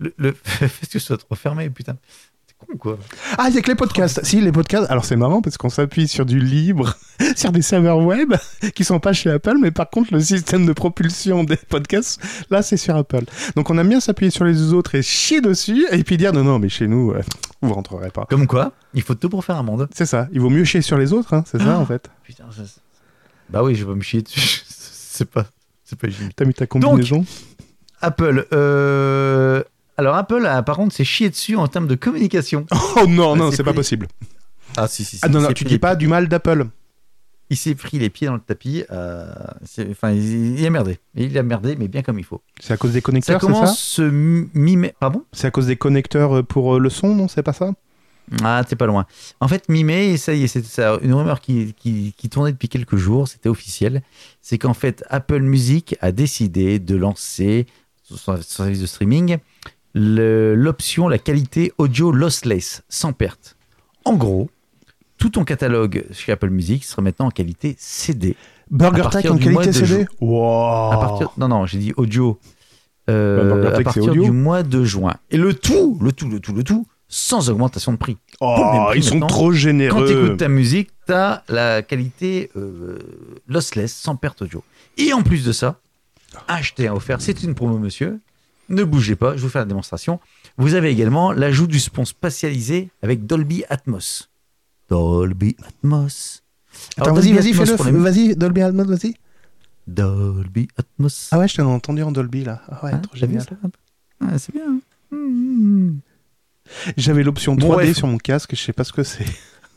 le, le [LAUGHS] fait que ce soit trop fermé, putain. Quoi? Ah, il y a que les podcasts. si, les podcasts. Alors, c'est marrant parce qu'on s'appuie sur du libre, [LAUGHS] sur des serveurs web qui sont pas chez Apple, mais par contre, le système de propulsion des podcasts, là, c'est sur Apple. Donc, on aime bien s'appuyer sur les autres et chier dessus et puis dire non, non, mais chez nous, euh, vous rentrerez pas. Comme quoi, il faut tout pour faire un monde. C'est ça. Il vaut mieux chier sur les autres, hein, c'est ça, Ah. en fait. Putain, bah oui, je vais me chier dessus. [LAUGHS] C'est pas, c'est pas. T'as mis ta combinaison? Apple. euh, Alors Apple, a, par contre, c'est chier dessus en termes de communication. [LAUGHS] Oh non, non, c'est c'est pas possible. Ah si si. si Ah non, non, s'est tu dis pas du mal d'Apple. Il s'est pris les pieds dans le tapis. euh, c'est- Enfin, il, il a merdé. Il a merdé, mais bien comme il faut. C'est à cause des connecteurs, c'est commence ça ce mi-mai. Pardon C'est à cause des connecteurs euh, pour euh, le son, non C'est pas ça Ah, t'es pas loin. En fait, mi-mai, ça y est, c'est ça, une rumeur qui, qui, qui tournait depuis quelques jours, c'était officiel, c'est qu'en fait, Apple Music a décidé de lancer son service de streaming l'option, la qualité audio lossless, sans perte. En gros, tout ton catalogue chez Apple Music sera maintenant en qualité CD. Burger Tech en qualité CD. Wow. À partir, non, non, j'ai dit audio. euh, Bah, à partir audio. du mois de juin. Et le tout, le tout, le tout, le tout, sans augmentation de prix. Oh, prix ils sont trop Quand tu généreux. écoutes ta musique, tu as la qualité euh, lossless, sans perte audio. Et en plus de ça, acheter un offert, c'est une promo, monsieur. Ne bougez pas, je vous faire la démonstration. Vous avez également l'ajout du spon spatialisé avec Dolby Atmos. Dolby Atmos. Alors, Attends, vas-y, vas-y, fais-le. les- Vas-y, Dolby Atmos, vas-y. Dolby Atmos. Ah ouais, je t'en ai entendu en Dolby là. Ah ouais, Hein, trop génial. Ah, C'est bien. Mmh. J'avais l'option Bon, 3D bref. sur mon casque, je sais pas ce que c'est.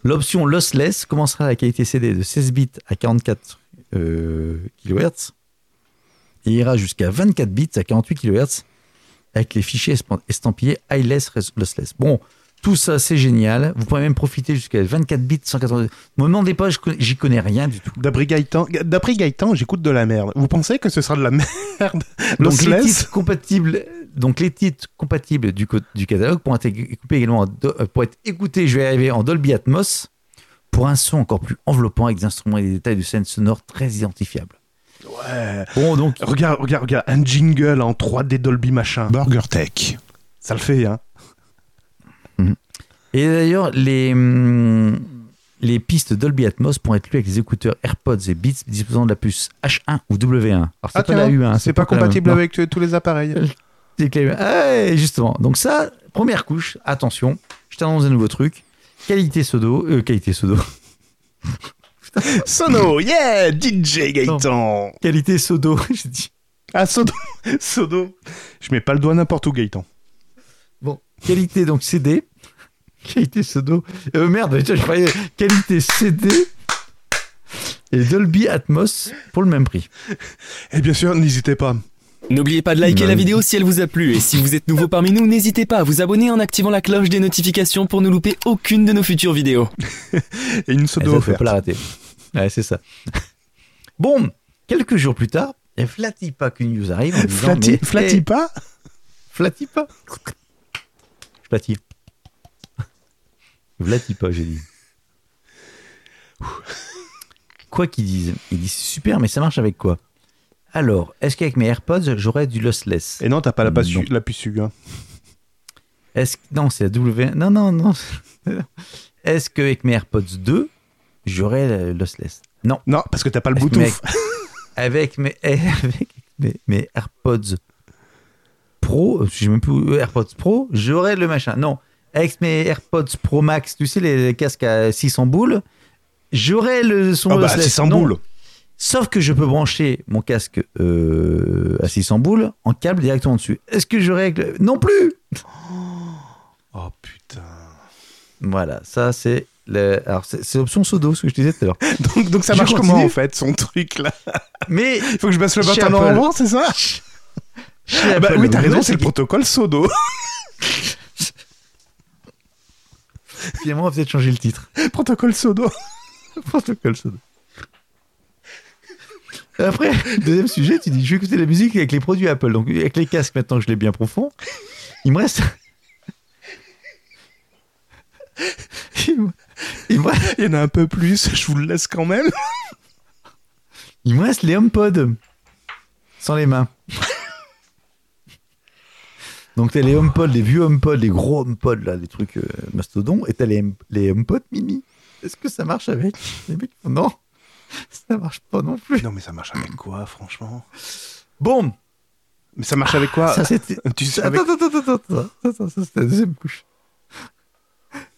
L'option lossless commencera à la qualité CD de 16 bits à 44 euh, kHz et ira jusqu'à 24 bits à 48 kHz avec les fichiers estampillés Res- Lossless. Bon, tout ça c'est génial. Vous pourrez même profiter jusqu'à 24 bits 180. Ne me demandez pas, j'y connais rien du tout. D'après Gaëtan, j'écoute de la merde. Vous pensez que ce sera de la [LAUGHS] merde Donc les titres compatibles, donc les titres compatibles du, catalogue pourront être écoutés également en do- euh, pour être écoutés, je vais arriver en Dolby Atmos pour un son encore plus enveloppant avec des instruments et des détails de scène sonore très identifiables. Ouais. Bon donc Regarde, regarde, regarde, un jingle en 3D Dolby machin. Burger Tech. Ça le fait, hein. et d'ailleurs les hum, les pistes Dolby Atmos pourront être lues avec les écouteurs AirPods et Beats disposant de la puce H1 ou W1. Alors c'est Ah pas la tiens, U1, c'est pas la- compatible avec tous les appareils. [LAUGHS] C'est clair. Ah, justement. Donc ça, première couche, attention, je t'annonce un nouveau truc. Qualité sodo, euh, qualité sodo. [LAUGHS] Sono, yeah, DJ Gaëtan. Qualité sodo, [LAUGHS] j'ai dit. Ah, Sodo, [LAUGHS] Sodo. Je mets pas le doigt n'importe où, Gaëtan. Bon, qualité donc CD. Qualité sodo. Euh, merde, je croyais qualité CD. Et Dolby Atmos pour le même prix. Et bien sûr, n'hésitez pas. N'oubliez pas de liker Ouais. la vidéo si elle vous a plu et si vous êtes nouveau parmi nous, n'hésitez pas à vous abonner en activant la cloche des notifications pour ne louper aucune de nos futures vidéos. [LAUGHS] Et une Sodo ça, faut offerte. pas la rater. Ouais, c'est ça. [LAUGHS] Bon, quelques jours plus tard, qu'une news arrive en disant Flatty, mais, flatty eh, pas. Je. Flatty pas, j'ai dit. quoi qu'ils disent Ils disent super, mais ça marche avec quoi? Alors, est-ce qu'avec mes AirPods, j'aurais du lossless? Et non, t'as pas la, Non. la puce hein. Est-ce que non, c'est la W. Non, non, non. [LAUGHS] Est-ce qu'avec mes AirPods 2, j'aurais le lossless Non. Non, parce que t'as pas le Avec Bluetooth. [LAUGHS] Avec mes, [LAUGHS] avec mes, mes AirPods Pro, je sais même plus AirPods Pro, j'aurais le machin. Non, avec mes AirPods Pro Max, tu sais les, les casques à 600 boules, j'aurais le son Ah bah, lossless. c'est sans Non. boule. Sauf que je peux brancher mon casque euh, à 600 boules en câble directement dessus. Est-ce que j'aurais avec le- non plus Oh putain. Voilà, ça c'est le... alors c'est option Sodo, ce que je disais tout à l'heure. [LAUGHS] Donc, donc ça marche comment en fait, son truc là [LAUGHS] Mais [LAUGHS] Il faut que je baisse le button en avant, c'est ça Ah bah oui, t'as raison, c'est le protocole Sodo. Finalement, on va peut-être changer le titre. protocole Sodo. Protocole Sodo. Après, deuxième sujet, tu dis je vais écouter la musique avec les produits Apple. Donc, avec les casques, maintenant que je l'ai bien profond, il me reste. il, me... [LAUGHS] il me reste- Il y en a un peu plus, je vous le laisse quand même. [LAUGHS] il me reste les HomePod. Sans les mains. [LAUGHS] Donc, t'as les HomePod, les vieux HomePod, les gros HomePod, là, les trucs euh, mastodons, et t'as les, les HomePod mini. Est-ce que ça marche avec Les mecs? Font, non, ça marche pas non plus. Non mais ça marche avec quoi, franchement? Bon, Mais ça marche avec quoi? Ça c'était. Tu sais avec... Attends, attends, attends, attends, attends, attends, ça c'était la deuxième couche.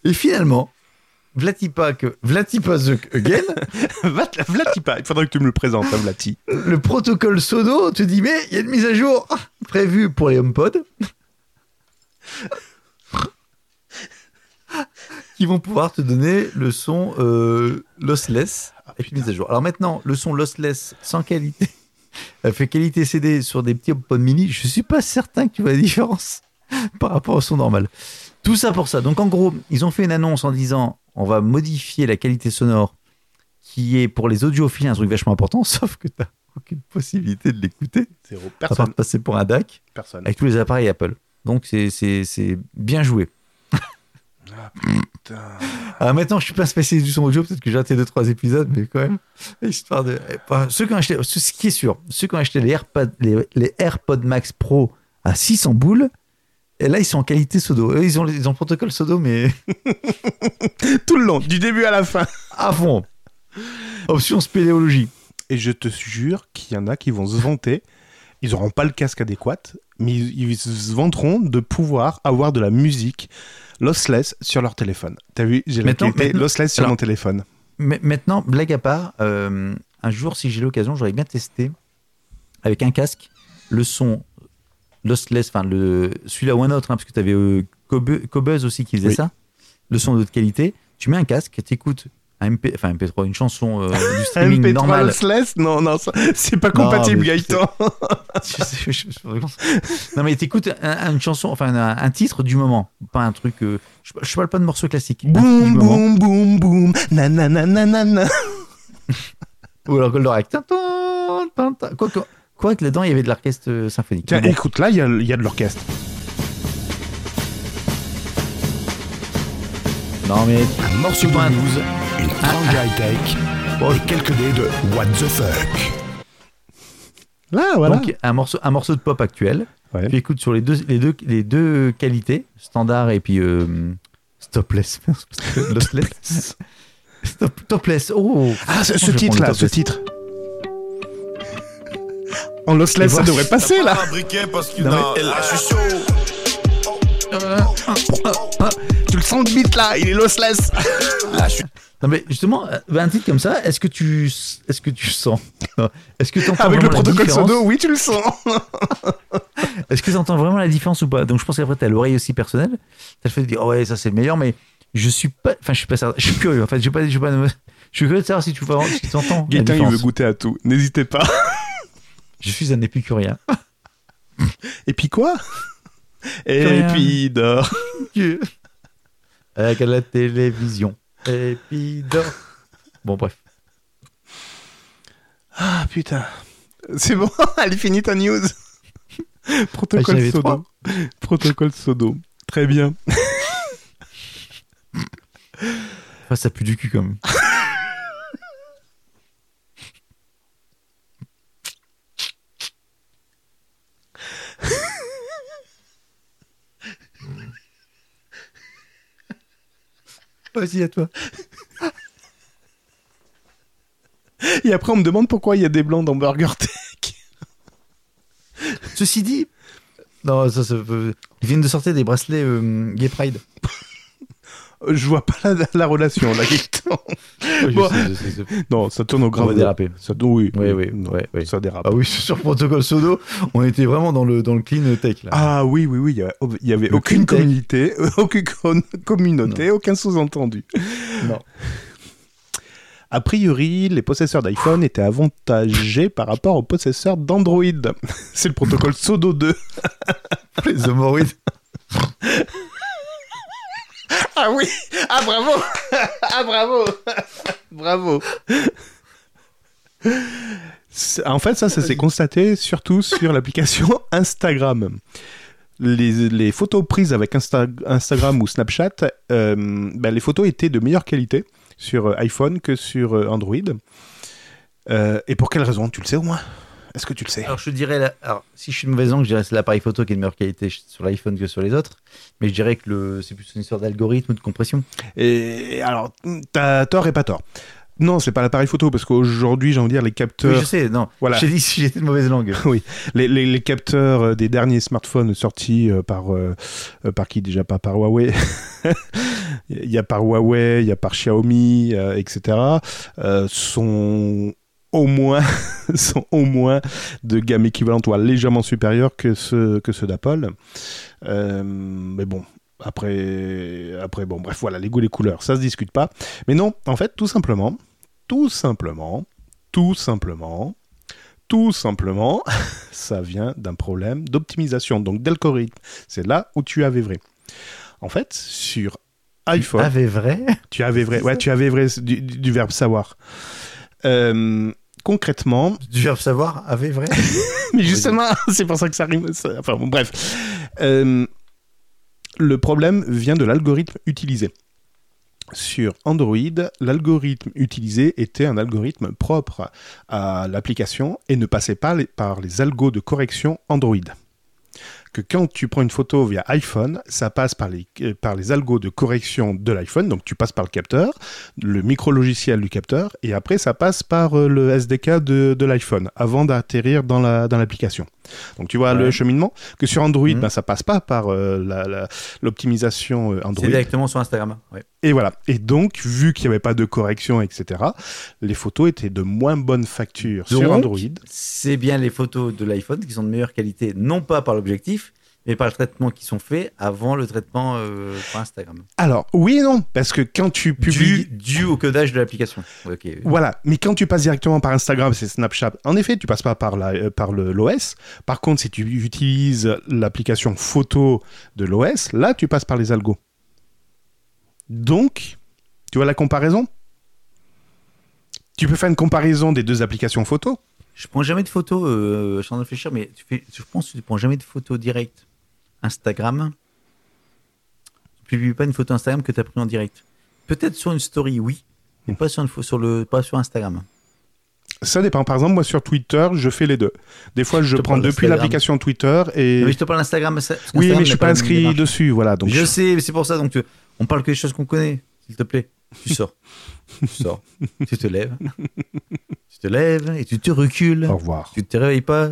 Et finalement, Vlati pas que Vlati pas the again, [LAUGHS] Va- Vlati pas, il faudrait que tu me le présentes, hein, Vlati. le protocole Sono te dit mais il y a une mise à jour prévue pour les HomePod [LAUGHS] qui vont pouvoir te donner le son euh, lossless avec une mise à jour. Alors maintenant, le son lossless sans qualité, [LAUGHS] elle fait qualité CD sur des petits HomePod mini, je suis pas certain que tu vois la différence par rapport au son normal. Tout ça pour ça. Donc en gros, ils ont fait une annonce en disant on va modifier la qualité sonore qui est pour les audiophiles un truc vachement important, [LAUGHS] sauf que tu n'as aucune possibilité de l'écouter, Zéro. à part Personne. passer pour un DAC Personne. avec tous les appareils Apple. Donc c'est- c'est c'est bien joué. [LAUGHS] Ah, putain. Alors maintenant, je suis pas spécialiste du son audio, peut-être que j'ai raté deux trois épisodes, mais quand même, histoire de. Enfin, ceux qui ont acheté, ce ce qui est sûr, ceux qui ont acheté les AirPods, les, les AirPods Max Pro à 600 boules, et là ils sont en qualité Sodo. Eux, ils ont ils ont le protocole Sodo, mais [LAUGHS] Tout le long, du début à la fin. [LAUGHS] à fond. Option spéléologie. Et je te jure qu'il y en a qui vont se vanter. Ils n'auront pas le casque adéquat, mais ils, ils se vanteront de pouvoir avoir de la musique lossless sur leur téléphone. T'as vu, j'ai la qualité lossless sur alors- mon téléphone. Mais maintenant, blague à part, euh, un jour, si j'ai l'occasion, j'aurais bien testé avec un casque le son lossless, enfin le celui-là ou un autre, hein, parce que tu avais euh, Cobuzz aussi qui faisait Oui. ça, le son de haute qualité. Tu mets un casque, tu écoutes un MP, enfin MP3, une chanson euh, [LAUGHS] du streaming MP3 normal. lossless? Non, non, c'est pas Non, compatible, mais Gaëtan. Je [LAUGHS] sais, je- je- je- non mais t'écoutes un- une chanson, enfin un, un titre du moment, pas un truc. euh, je, parle pas de morceaux classiques. un titre du boum, boum, boum, boum. Nanana, nanana. [LAUGHS] Ou alors Goldorak. Quoi que, quoi que là-dedans il y avait de l'orchestre euh, symphonique. Tiens, bon. écoute, là, il y a, y a de l'orchestre. Non mais Un morceau de pas un- news, une tranche high-tech et quelques dés de What the fuck. Là, voilà. donc un morceau, un morceau de pop actuel. Ouais. Tu écoutes sur les deux, les deux, les deux qualités, standard et puis euh, stopless, [LAUGHS] lossless. Stop, topless. Oh. Ah, ce, Je ce titre En ça devrait passer là. Ah, je. Tu le sens le beat là, il est lossless. Non mais justement, euh, un titre comme ça, est-ce que tu, est-ce que tu sens, [LAUGHS] est-ce que tu entends Avec le protocole Sodo, oui, tu le sens. [LAUGHS] Est-ce que tu entends vraiment la différence ou pas? Donc je pense qu'après tu as l'oreille aussi personnelle. Tu as le fait de dire oh ouais ça c'est le meilleur, mais je suis pas, enfin je suis pas certain, je suis curieux. En fait, je suis pas, je suis pas, je suis curieux de savoir si tu, si tu entends. Gaëtan, il veut goûter à tout. N'hésitez pas. Je suis un épicurien. Et puis quoi? Et puis dors. Avec la télévision. Et puis dors. Bon bref. Ah putain. C'est bon, [LAUGHS] elle est finie ta news. [LAUGHS] Ah, Protocole avais Sodo. Protocole Sodo. Très bien. Enfin, ça pue du cul quand même. [LAUGHS] Vas-y, à toi. Et après, on me demande pourquoi il y a des blancs dans Burger Tech. Ceci dit, non, ça, Ils viennent de sortir des bracelets euh, Gay Pride. Je vois pas la, la relation là. [LAUGHS] Bon. sais, sais, sais. non, ça tourne au On grave. va déraper. Ça, oui, Oui, oui, non, ouais. ça dérape. Ah oui, [LAUGHS] sur Protocole Sodo, on était vraiment dans le, dans le clean tech là. Ah oui, oui, oui, il y avait, il y avait Le aucune communauté, [LAUGHS] aucune communauté, aucun sous-entendu. Non. A priori, les possesseurs d'iPhone étaient avantagés par rapport aux possesseurs d'Android. C'est le protocole SODO 2. Les hémorroïdes. Ah oui. Ah bravo. [LAUGHS] Ah bravo. [LAUGHS] Bravo. En fait, ça, ça s'est constaté surtout sur l'application [LAUGHS] Instagram. Les, les photos prises avec Insta- Instagram ou Snapchat, euh, ben, les photos étaient de meilleure qualité sur euh, iPhone que sur euh, Android. Euh, et pour quelle raison Tu le sais au moins? Est-ce que tu le sais Alors je dirais, la- alors, si je suis de mauvaise langue, je dirais que c'est l'appareil photo qui est de meilleure qualité sur l'iPhone que sur les autres. Mais je dirais que le, c'est plus une histoire d'algorithme ou de compression. Et alors, t'as tort et pas tort. Non, c'est pas l'appareil photo, parce qu'aujourd'hui, j'ai envie de dire, les Oui, capteurs... je sais, non. Voilà. J'ai dit si j'étais de mauvaise langue. [LAUGHS] les, les- les capteurs euh, des derniers smartphones sortis euh, par, euh, euh, par qui déjà? Pas par Huawei. [LAUGHS] Il y a par Huawei, il y a par Xiaomi, euh, etc. euh, sont au moins [LAUGHS] sont au moins de gamme équivalente ou légèrement supérieure que ceux que ceux d'Apple. Euh, mais bon. Après, après, bon, bref, voilà, les goûts, les couleurs, ça se discute pas. Mais non, en fait, tout simplement, tout simplement, tout simplement, tout simplement, [LAUGHS] ça vient d'un problème d'optimisation, donc d'algorithme. C'est là où tu avais vrai. En fait, sur iPhone, Avait vrai? tu avais vrai, ouais, tu avais vrai du- du verbe savoir. Euh, concrètement, Du verbe savoir, avait vrai [LAUGHS] mais justement, [LAUGHS] c'est pour ça que ça rime. ça- Enfin, bon, bref. Euh, le problème vient de l'algorithme utilisé. Sur Android, l'algorithme utilisé était un algorithme propre à l'application et ne passait pas les- par les algos de correction Android. Que quand tu prends une photo via iPhone, ça passe par les, euh, par les algos de correction de l'iPhone, donc tu passes par le capteur, le micro-logiciel du capteur, et après ça passe par euh, le SDK de, de l'iPhone, avant d'atterrir dans la- dans l'application. donc tu vois Ouais. le cheminement, que sur Android, Mhm. ben, ça passe pas par euh, la- la- l'optimisation euh, C'est Android. directement sur Instagram. Ouais. Et voilà. Et donc, vu qu'il n'y avait pas de correction, etc., les photos étaient de moins bonne facture sur Android. C'est bien les photos de l'iPhone qui sont de meilleure qualité, non pas par l'objectif, mais par le traitement qui sont faits avant le traitement euh, par Instagram. Alors, oui et non, parce que quand tu publies... Dû, dû au codage de l'application. Voilà, mais quand tu passes directement par Instagram, c'est Snapchat. En effet, tu passes pas par la, euh, par le l'OS. Par contre, si tu utilises l'application photo de l'OS, là, tu passes par les algos. Donc, tu vois la comparaison? Tu peux faire une comparaison des deux applications photo? Je prends jamais de photos, euh, je suis en train de réfléchir, mais tu fais, je pense que tu prends jamais de photos directes Instagram. Tu publies pas une photo Instagram que tu as pris en direct. Peut-être sur une story, oui, mais pas sur, une, pho- sur le, pas sur Instagram. Ça dépend. Par exemple, moi sur Twitter, je fais les deux. Des fois, je prends depuis l'application Twitter et. Mais je te parle d'Instagram. oui, mais je suis pas inscrit dessus, voilà. Donc je sais, c'est pour ça. Donc, tu- on parle que des choses qu'on connaît, s'il te plaît. Tu sors. [LAUGHS] tu sors. tu te lèves. tu te lèves et tu te recules. Au revoir. Tu te réveilles pas.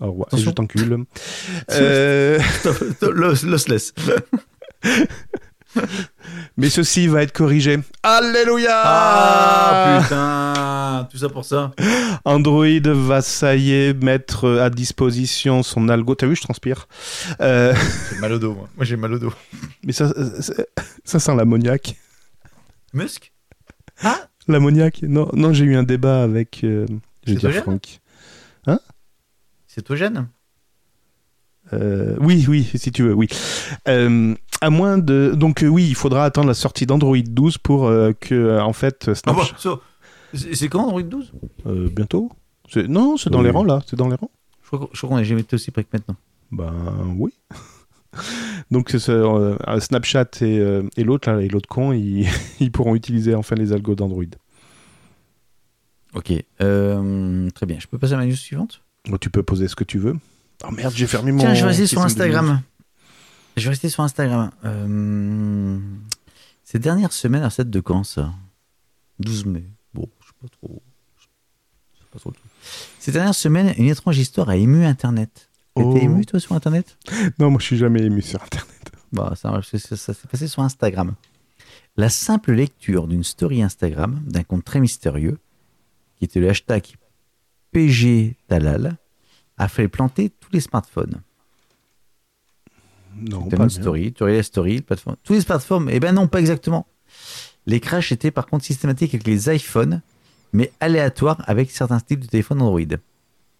Au revoir. Et je t'encule. [LAUGHS] euh... Los- Lossless. [LAUGHS] Mais ceci va être corrigé. Alléluia Ah putain Tout ça pour ça Android va, ça y est, mettre à disposition son algo. T'as vu, je transpire. Euh, J'ai mal au dos, moi. Moi, j'ai mal au dos. mais ça, ça, ça sent l'ammoniac. Musk? L'ammoniac Non, non j'ai eu un débat avec. Euh, je vais dire Cétogène Franck. C'est toi, Jeanne Euh, oui, oui, si tu veux, oui. Euh, à moins de. Donc, euh, oui, il faudra attendre la sortie d'Android 12 pour euh, que, euh, en fait, Ah Snapchat. ça- C'est c'est quand Android 12 Euh, bientôt Non, c'est dans Oui. les rangs, là. C'est dans les rangs. Je crois qu'on- n'a jamais été aussi près que maintenant. Ben oui. [LAUGHS] Donc ce, euh, Snapchat et, euh, et l'autre là, et l'autre con, ils, [LAUGHS] ils pourront utiliser enfin les algos d'Android. Ok. euh, très bien. Je peux passer à ma news suivante? Bon, tu peux poser ce que tu veux. Oh merde, j'ai fermé mon. Tiens, je vais rester sur. Instagram. Je vais rester sur Instagram. Euh, Ces dernières semaines, à cette de quand ça? 12 mai. Pas trop. je sais pas trop le truc. Ces dernières semaines, une étrange histoire a ému Internet. T'étais Oh. ému, toi, sur Internet? Non, moi je suis jamais ému sur Internet. Bah, ça, ça- s'est passé sur Instagram. La simple lecture d'une story Instagram d'un compte très mystérieux, qui était le hashtag PG Talal, a fait planter tous les smartphones. Non, pas une story, tu regardes la story, le plateforme. Tous les smartphones, eh ben non, pas exactement. Les crashs étaient par contre systématiques avec les iPhones, mais aléatoires avec certains types de téléphones Android.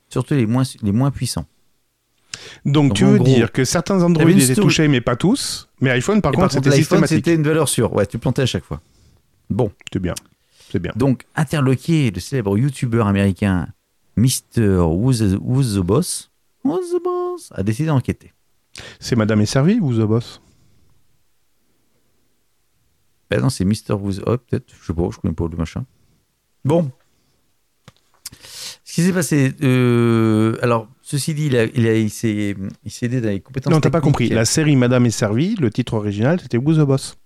Surtout les moins, les moins puissants. Donc, Donc, tu veux gros, dire que certains Android étaient touchés, mais pas tous. Mais iPhone, par Et contre, c'était systématique. c'était une valeur sûre. Ouais, tu plantais à chaque fois. Bon. C'est bien. C'est bien. Donc, interloqué, le célèbre youtubeur américain Mr. Who's the, Who's the Boss, Who's the Boss? A décidé d'enquêter. C'est Madame est servie ou The Boss? Ben non, c'est Mr. Who's Oh, peut-être, je sais pas, je connais pas le machin. Bon. Ce qui s'est passé, euh, alors, ceci dit, il, a, il, a- il s'est aidé dans les compétences Non, t'as pas compris. La série Madame est servie, le titre original, c'était Who's the Boss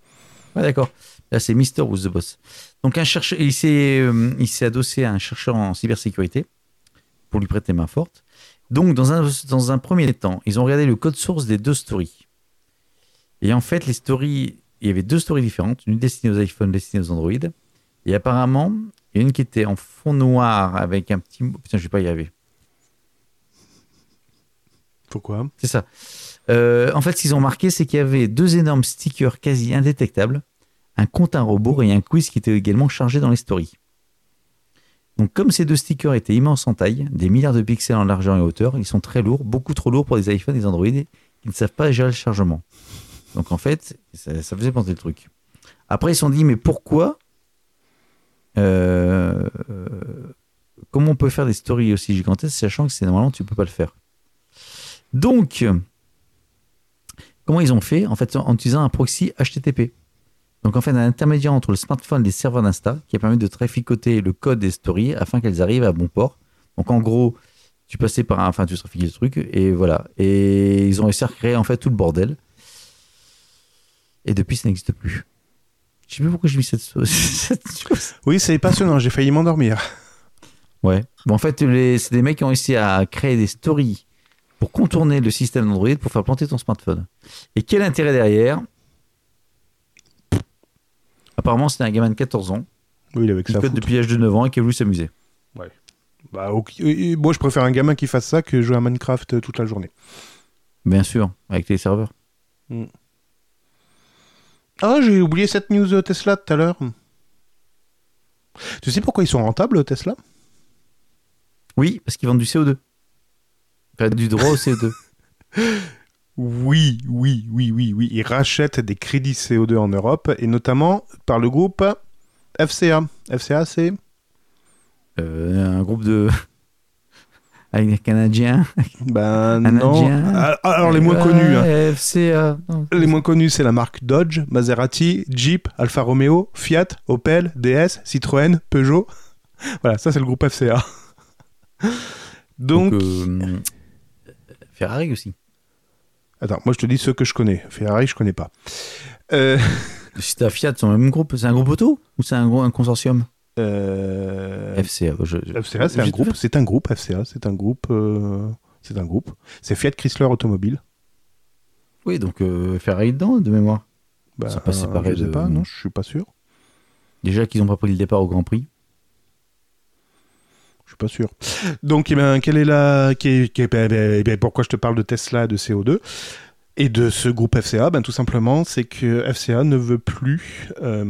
Ouais, d'accord. Là, c'est Mr. Who's the Boss. Donc, un chercheur, il s'est, euh, il s'est adossé à un chercheur en cybersécurité pour lui prêter main forte. Donc, dans un, dans un premier temps, ils ont regardé le code source des deux stories. Et en fait, les stories, il y avait deux stories différentes, une destinée aux iPhones, une destinée aux Android. Et apparemment, il y a une qui était en fond noir avec un petit. Putain, je vais pas y arriver. Pourquoi? C'est ça. Euh, en fait, ce qu'ils ont marqué, c'est qu'il y avait deux énormes stickers quasi indétectables, un compte à rebours et un quiz qui était également chargé dans les stories. Donc, comme ces deux stickers étaient immenses en taille, des milliards de pixels en largeur et hauteur, ils sont très lourds, beaucoup trop lourds pour des iPhones et des Android qui ne savent pas gérer le chargement. Donc, en fait, ça, ça faisait penser le truc. Après, ils se sont dit, mais pourquoi euh, Comment on peut faire des stories aussi gigantesques, sachant que c'est normalement, tu peux pas le faire donc, comment ils ont fait? En fait, en utilisant un proxy HTTP. Donc, en fait, un intermédiaire entre le smartphone et les serveurs d'Insta qui a permis de traficoter le code des stories afin qu'elles arrivent à bon port. Donc, en gros, tu passais par un, enfin, tu trafiquais le truc et voilà. Et ils ont réussi à recréer en fait tout le bordel. Et depuis, ça n'existe plus. Je sais plus pourquoi j'ai mis cette, [LAUGHS] cette chose. Oui, c'est passionnant, j'ai failli m'endormir. Ouais. Bon, en fait, c'est des mecs qui ont réussi à créer des stories pour contourner le système d'Android pour faire planter ton smartphone. Et quel intérêt derrière? Apparemment, c'était un gamin de 14 ans Oui, il avec qui ça. code depuis l'âge de 9 ans et qui a voulu s'amuser. Bah, ok. Et- et Moi, je préfère un gamin qui fasse ça que jouer à Minecraft euh, toute la journée. Bien sûr, avec les serveurs. Ah, j'ai oublié cette news Tesla tout à l'heure. Tu sais pourquoi ils sont rentables, Tesla? Oui, parce qu'ils vendent du CO2. Enfin, du droit au CO2. [LAUGHS] Oui, oui, oui, oui, oui. Ils rachètent des crédits CO2 en Europe, et notamment par le groupe FCA. FCA, c'est? Euh, un groupe de. Avec des Canadiens. Ben Un non. Indien. Ah, Alors les moins connus. hein. FCA. Non. Les moins connus, c'est la marque Dodge, Maserati, Jeep, Alfa Romeo, Fiat, Opel, DS, Citroën, Peugeot. [LAUGHS] Voilà, ça c'est le groupe FCA. Donc, Donc, euh, Ferrari aussi. attends, moi je te dis ceux que je connais. Ferrari, je connais pas. Euh, Si t'as Fiat, c'est le même groupe. C'est un groupe auto ou c'est un, gros- un consortium? euh, FCA. je- je- FCA, c'est un groupe. C'est un groupe. FCA, c'est un groupe. euh, C'est un groupe. C'est Fiat Chrysler Automobile. Oui, donc euh, Ferrari dedans, de mémoire. Bah, Ils sont pas séparés je sais de- pas, non, je suis pas sûr. Déjà qu'ils n'ont pas pris le départ au Grand Prix. Je suis pas sûr. Donc, eh ben, quelle est la, qui qui ben, ben, eh ben, pourquoi je te parle de Tesla, de CO2 et de ce groupe FCA Ben, tout simplement, c'est que FCA ne veut plus, euh,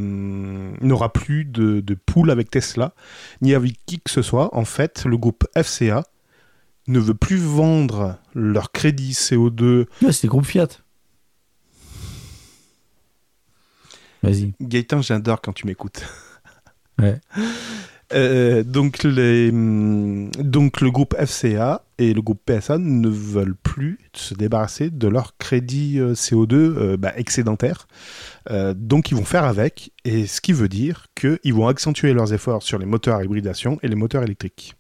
n'aura plus de, de pool avec Tesla, ni avec qui que ce soit. En fait, le groupe FCA ne veut plus vendre leur crédit CO2. Ouais, c'est le groupe Fiat. Vas-y. Gaëtan, j'adore quand tu m'écoutes. Ouais. Euh, hum, donc le groupe FCA et le groupe PSA ne veulent plus se débarrasser de leur crédit euh, CO2 euh, bah, excédentaire. Donc ils vont faire avec, et ce qui veut dire qu'ils vont accentuer leurs efforts sur les moteurs à hybridation et les moteurs électriques.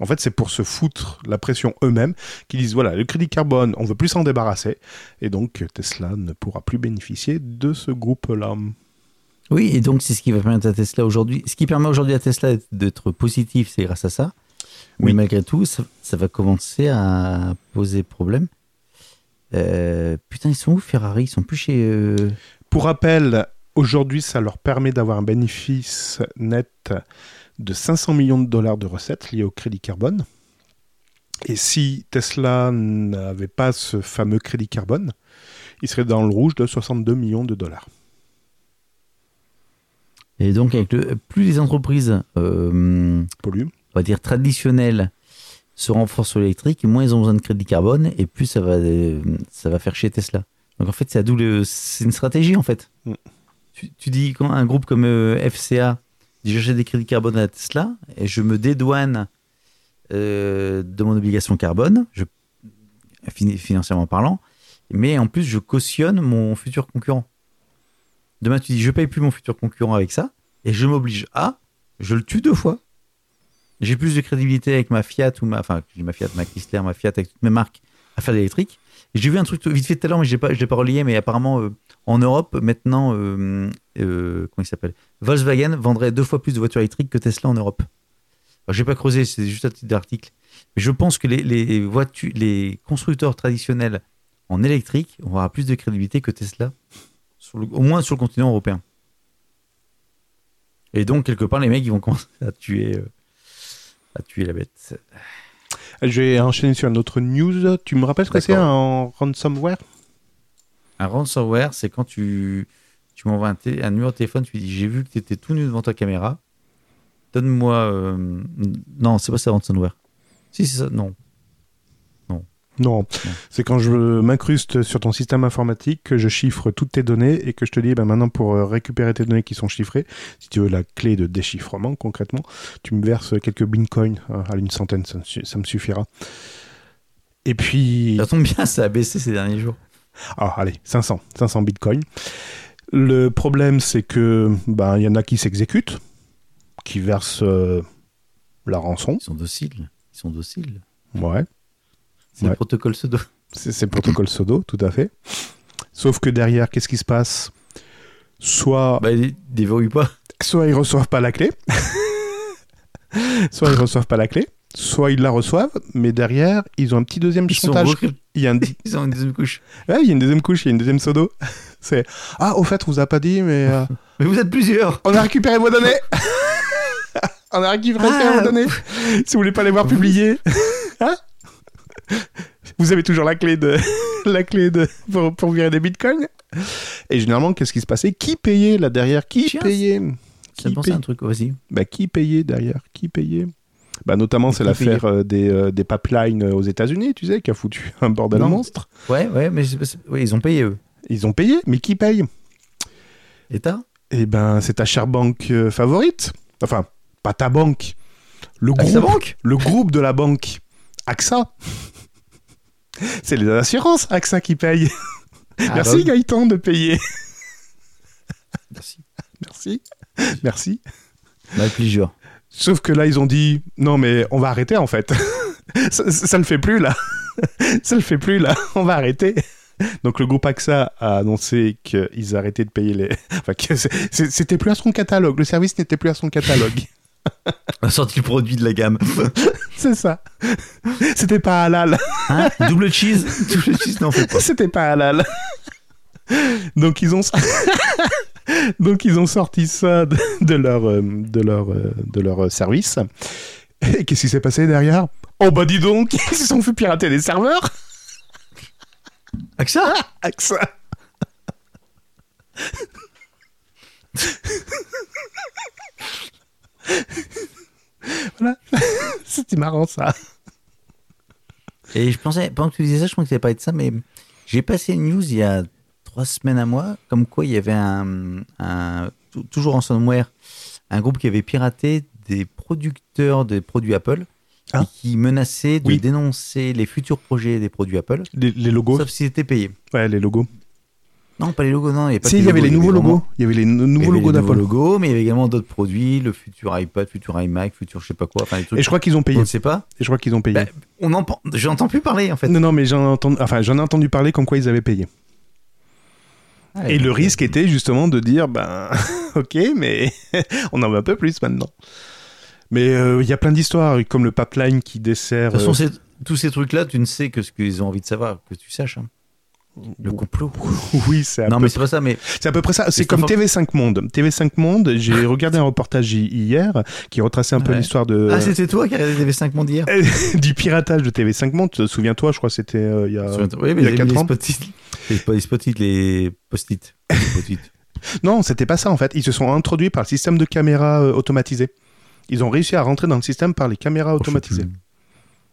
En fait, c'est pour se foutre la pression eux-mêmes qu'ils disent voilà, le crédit carbone, on veut plus s'en débarrasser, et donc Tesla ne pourra plus bénéficier de ce groupe-là. Oui, et donc c'est ce qui va permettre à Tesla aujourd'hui. Ce qui permet aujourd'hui à Tesla d'être positif, c'est grâce à ça. Mais malgré tout, ça, ça va commencer à poser problème. Euh, putain, ils sont où Ferrari? Ils sont plus chez. euh, Pour rappel, aujourd'hui, ça leur permet d'avoir un bénéfice net de 500 millions de dollars de recettes liées au crédit carbone. Et si Tesla n'avait pas ce fameux crédit carbone, il serait dans le rouge de 62 millions de dollars. Et donc, avec le, plus les entreprises, euh, on va dire traditionnelles, se renforcent sur l'électrique, moins ils ont besoin de crédit carbone, et plus ça va, euh, ça va faire chier Tesla. Donc en fait, c'est à double, c'est une stratégie en fait. Mm. Tu, tu dis quand un groupe comme euh, FCA dit j'achète des crédits carbone à Tesla et je me dédouane euh, de mon obligation carbone, je, financièrement parlant, mais en plus je cautionne mon futur concurrent. Demain tu dis je paye plus mon futur concurrent avec ça et je m'oblige à, je le tue deux fois. J'ai plus de crédibilité avec ma Fiat ou ma, enfin ma Fiat, ma Chrysler, ma Fiat avec toutes mes marques à faire de l'électrique. J'ai vu un truc vite fait tout à l'heure, mais je ne l'ai pas relié, mais apparemment, euh, en Europe, maintenant, euh, euh, comment il s'appelle? Volkswagen vendrait deux fois plus de voitures électriques que Tesla en Europe. Je n'ai pas creusé, c'est juste un titre d'article. Mais je pense que les, les, voitures, les constructeurs traditionnels en électrique avoir plus de crédibilité que Tesla, sur le- au moins sur le continent européen. Et donc, quelque part, les mecs, ils vont commencer à tuer, euh, à tuer la bête. Je vais enchaîner sur une autre news. Tu me rappelles ce que c'est un ransomware? Un ransomware, c'est quand tu, tu m'envoies un, un numéro de téléphone, tu dis j'ai vu que tu étais tout nu devant ta caméra. Donne-moi. euh, Non, c'est pas ça, ransomware. Si, c'est ça. Non. Non, c'est quand je m'incruste sur ton système informatique, que je chiffre toutes tes données et que je te dis, ben maintenant pour euh, récupérer tes données qui sont chiffrées, si tu veux la clé de déchiffrement concrètement, tu me verses quelques bitcoins euh, à une centaine, ça me, su- ça me suffira. Et puis, Ça tombe bien, ça a baissé ces derniers jours. ah allez, 500, 500 bitcoins. Le problème, c'est que ben il y en a qui s'exécutent, qui versent euh, la rançon. Ils sont dociles. Ils sont dociles. Ouais. C'est Ouais. le protocole pseudo. C'est le protocole Sodo, tout à fait. Sauf que derrière, qu'est-ce qui se passe? Soit, Bah, ils déverrouillent pas. soit ils reçoivent pas la clé, [LAUGHS] soit ils reçoivent pas la clé, soit ils la reçoivent, mais derrière, ils ont un petit deuxième Ils chantage. recrypt- Il y a un, [LAUGHS] Ils ont une deuxième couche. ouais, il y a une deuxième couche, il y a une deuxième Sodo. [LAUGHS] C'est ah, au fait, on vous a pas dit, mais euh, Mais vous êtes plusieurs. on a récupéré vos données. on a récupéré Ah. vos données. Si vous voulez pas les voir publiées, hein? [LAUGHS] vous avez toujours la clé de [LAUGHS] la clé de pour, pour virer des bitcoins. Et généralement, qu'est-ce qui se passait? Qui payait là derrière? Qui payait? Ça Qui pensait à paye un truc. Vas-y. bah, qui payait derrière? Qui payait? Bah, Notamment, c'est l'affaire euh, des, euh, des pipelines aux États-Unis, tu sais, qui a foutu un bordel Non. monstre. Ouais, ouais, mais ouais, ils ont payé eux. Ils ont payé, mais qui paye? État Eh ben, c'est ta chère banque euh, favorite. Enfin, pas ta banque. Le groupe, Bank le groupe de la banque AXA. [LAUGHS] C'est les assurances AXA qui payent. Ah, [LAUGHS] Merci bah oui. Gaëtan de payer. [LAUGHS] Merci. Merci. Merci. Avec plaisir. Sauf que là, ils ont dit non, mais on va arrêter en fait. ça, ça le fait plus là. ça le fait plus là. On va arrêter. Donc le groupe AXA a annoncé qu'ils arrêtaient de payer les. Enfin, c'était plus à son catalogue. Le service n'était plus à son catalogue. On [LAUGHS] a sorti le produit de la gamme. [LAUGHS] c'est ça. C'était pas halal. Hein [LAUGHS] Double cheese Double cheese, non, fait pas. C'était pas halal. Donc ils ont donc ils ont sorti ça de, de leur euh, de leur euh, de leur euh, service. Et qu'est-ce qui s'est passé derrière? Oh bah dis donc, ils se sont fait pirater les serveurs. AXA? AXA. [LAUGHS] voilà, [LAUGHS] c'était marrant ça. Et je pensais, pendant que tu disais ça, je pensais que tu pas de ça, mais j'ai passé une news il y a trois semaines à moi, comme quoi il y avait un, un- tou- toujours en ransomware, un groupe qui avait piraté des producteurs de produits Apple Ah. et qui menaçait de Oui. dénoncer les futurs projets des produits Apple, Les, les logos, sauf s'ils étaient payés. ouais, les logos. Non, pas les logos, non. Il y, a pas Si, il y avait les nouveaux logos. Il y avait les nou- il y nouveaux avait logos les nouveaux d'Apple. logos, mais il y avait également d'autres produits, le futur iPad, futur iMac, futur je sais pas quoi, enfin des trucs. Et je crois qu'ils ont on payé. ne sait pas. Et je crois qu'ils ont payé. Bah, on en, j'entends plus parler en fait. Non, non, mais j'en ai entendu, enfin, j'en ai entendu parler comme quoi ils avaient payé. Ah, Et le risque était justement de dire, ben, [LAUGHS] ok, mais [LAUGHS] on en veut un peu plus maintenant. Mais euh, il y a plein d'histoires, comme le pipeline qui dessert. De toute façon, euh, tous ces trucs-là, tu ne sais que ce qu'ils ont envie de savoir, que tu saches. hein. Le complot. [LAUGHS] oui, c'est à, Non, peu... mais c'est pas ça, mais c'est à peu près ça. C'est comme fort- TV5 Monde. TV5 Monde, j'ai [LAUGHS] regardé un reportage hi- hier qui retraçait un peu l'histoire de Ah, c'était toi qui regardé TV5 Monde hier [LAUGHS] du piratage de TV5 Monde. Souviens-toi, je crois que c'était euh, il y a. Oui, mais il y a j'ai mis quatre les ans. spot-it. Les, post-it. Les post-it. Non, c'était pas ça en fait. Ils se sont introduits par le système de caméras euh, automatisées. Ils ont réussi à rentrer dans le système par les caméras automatisées.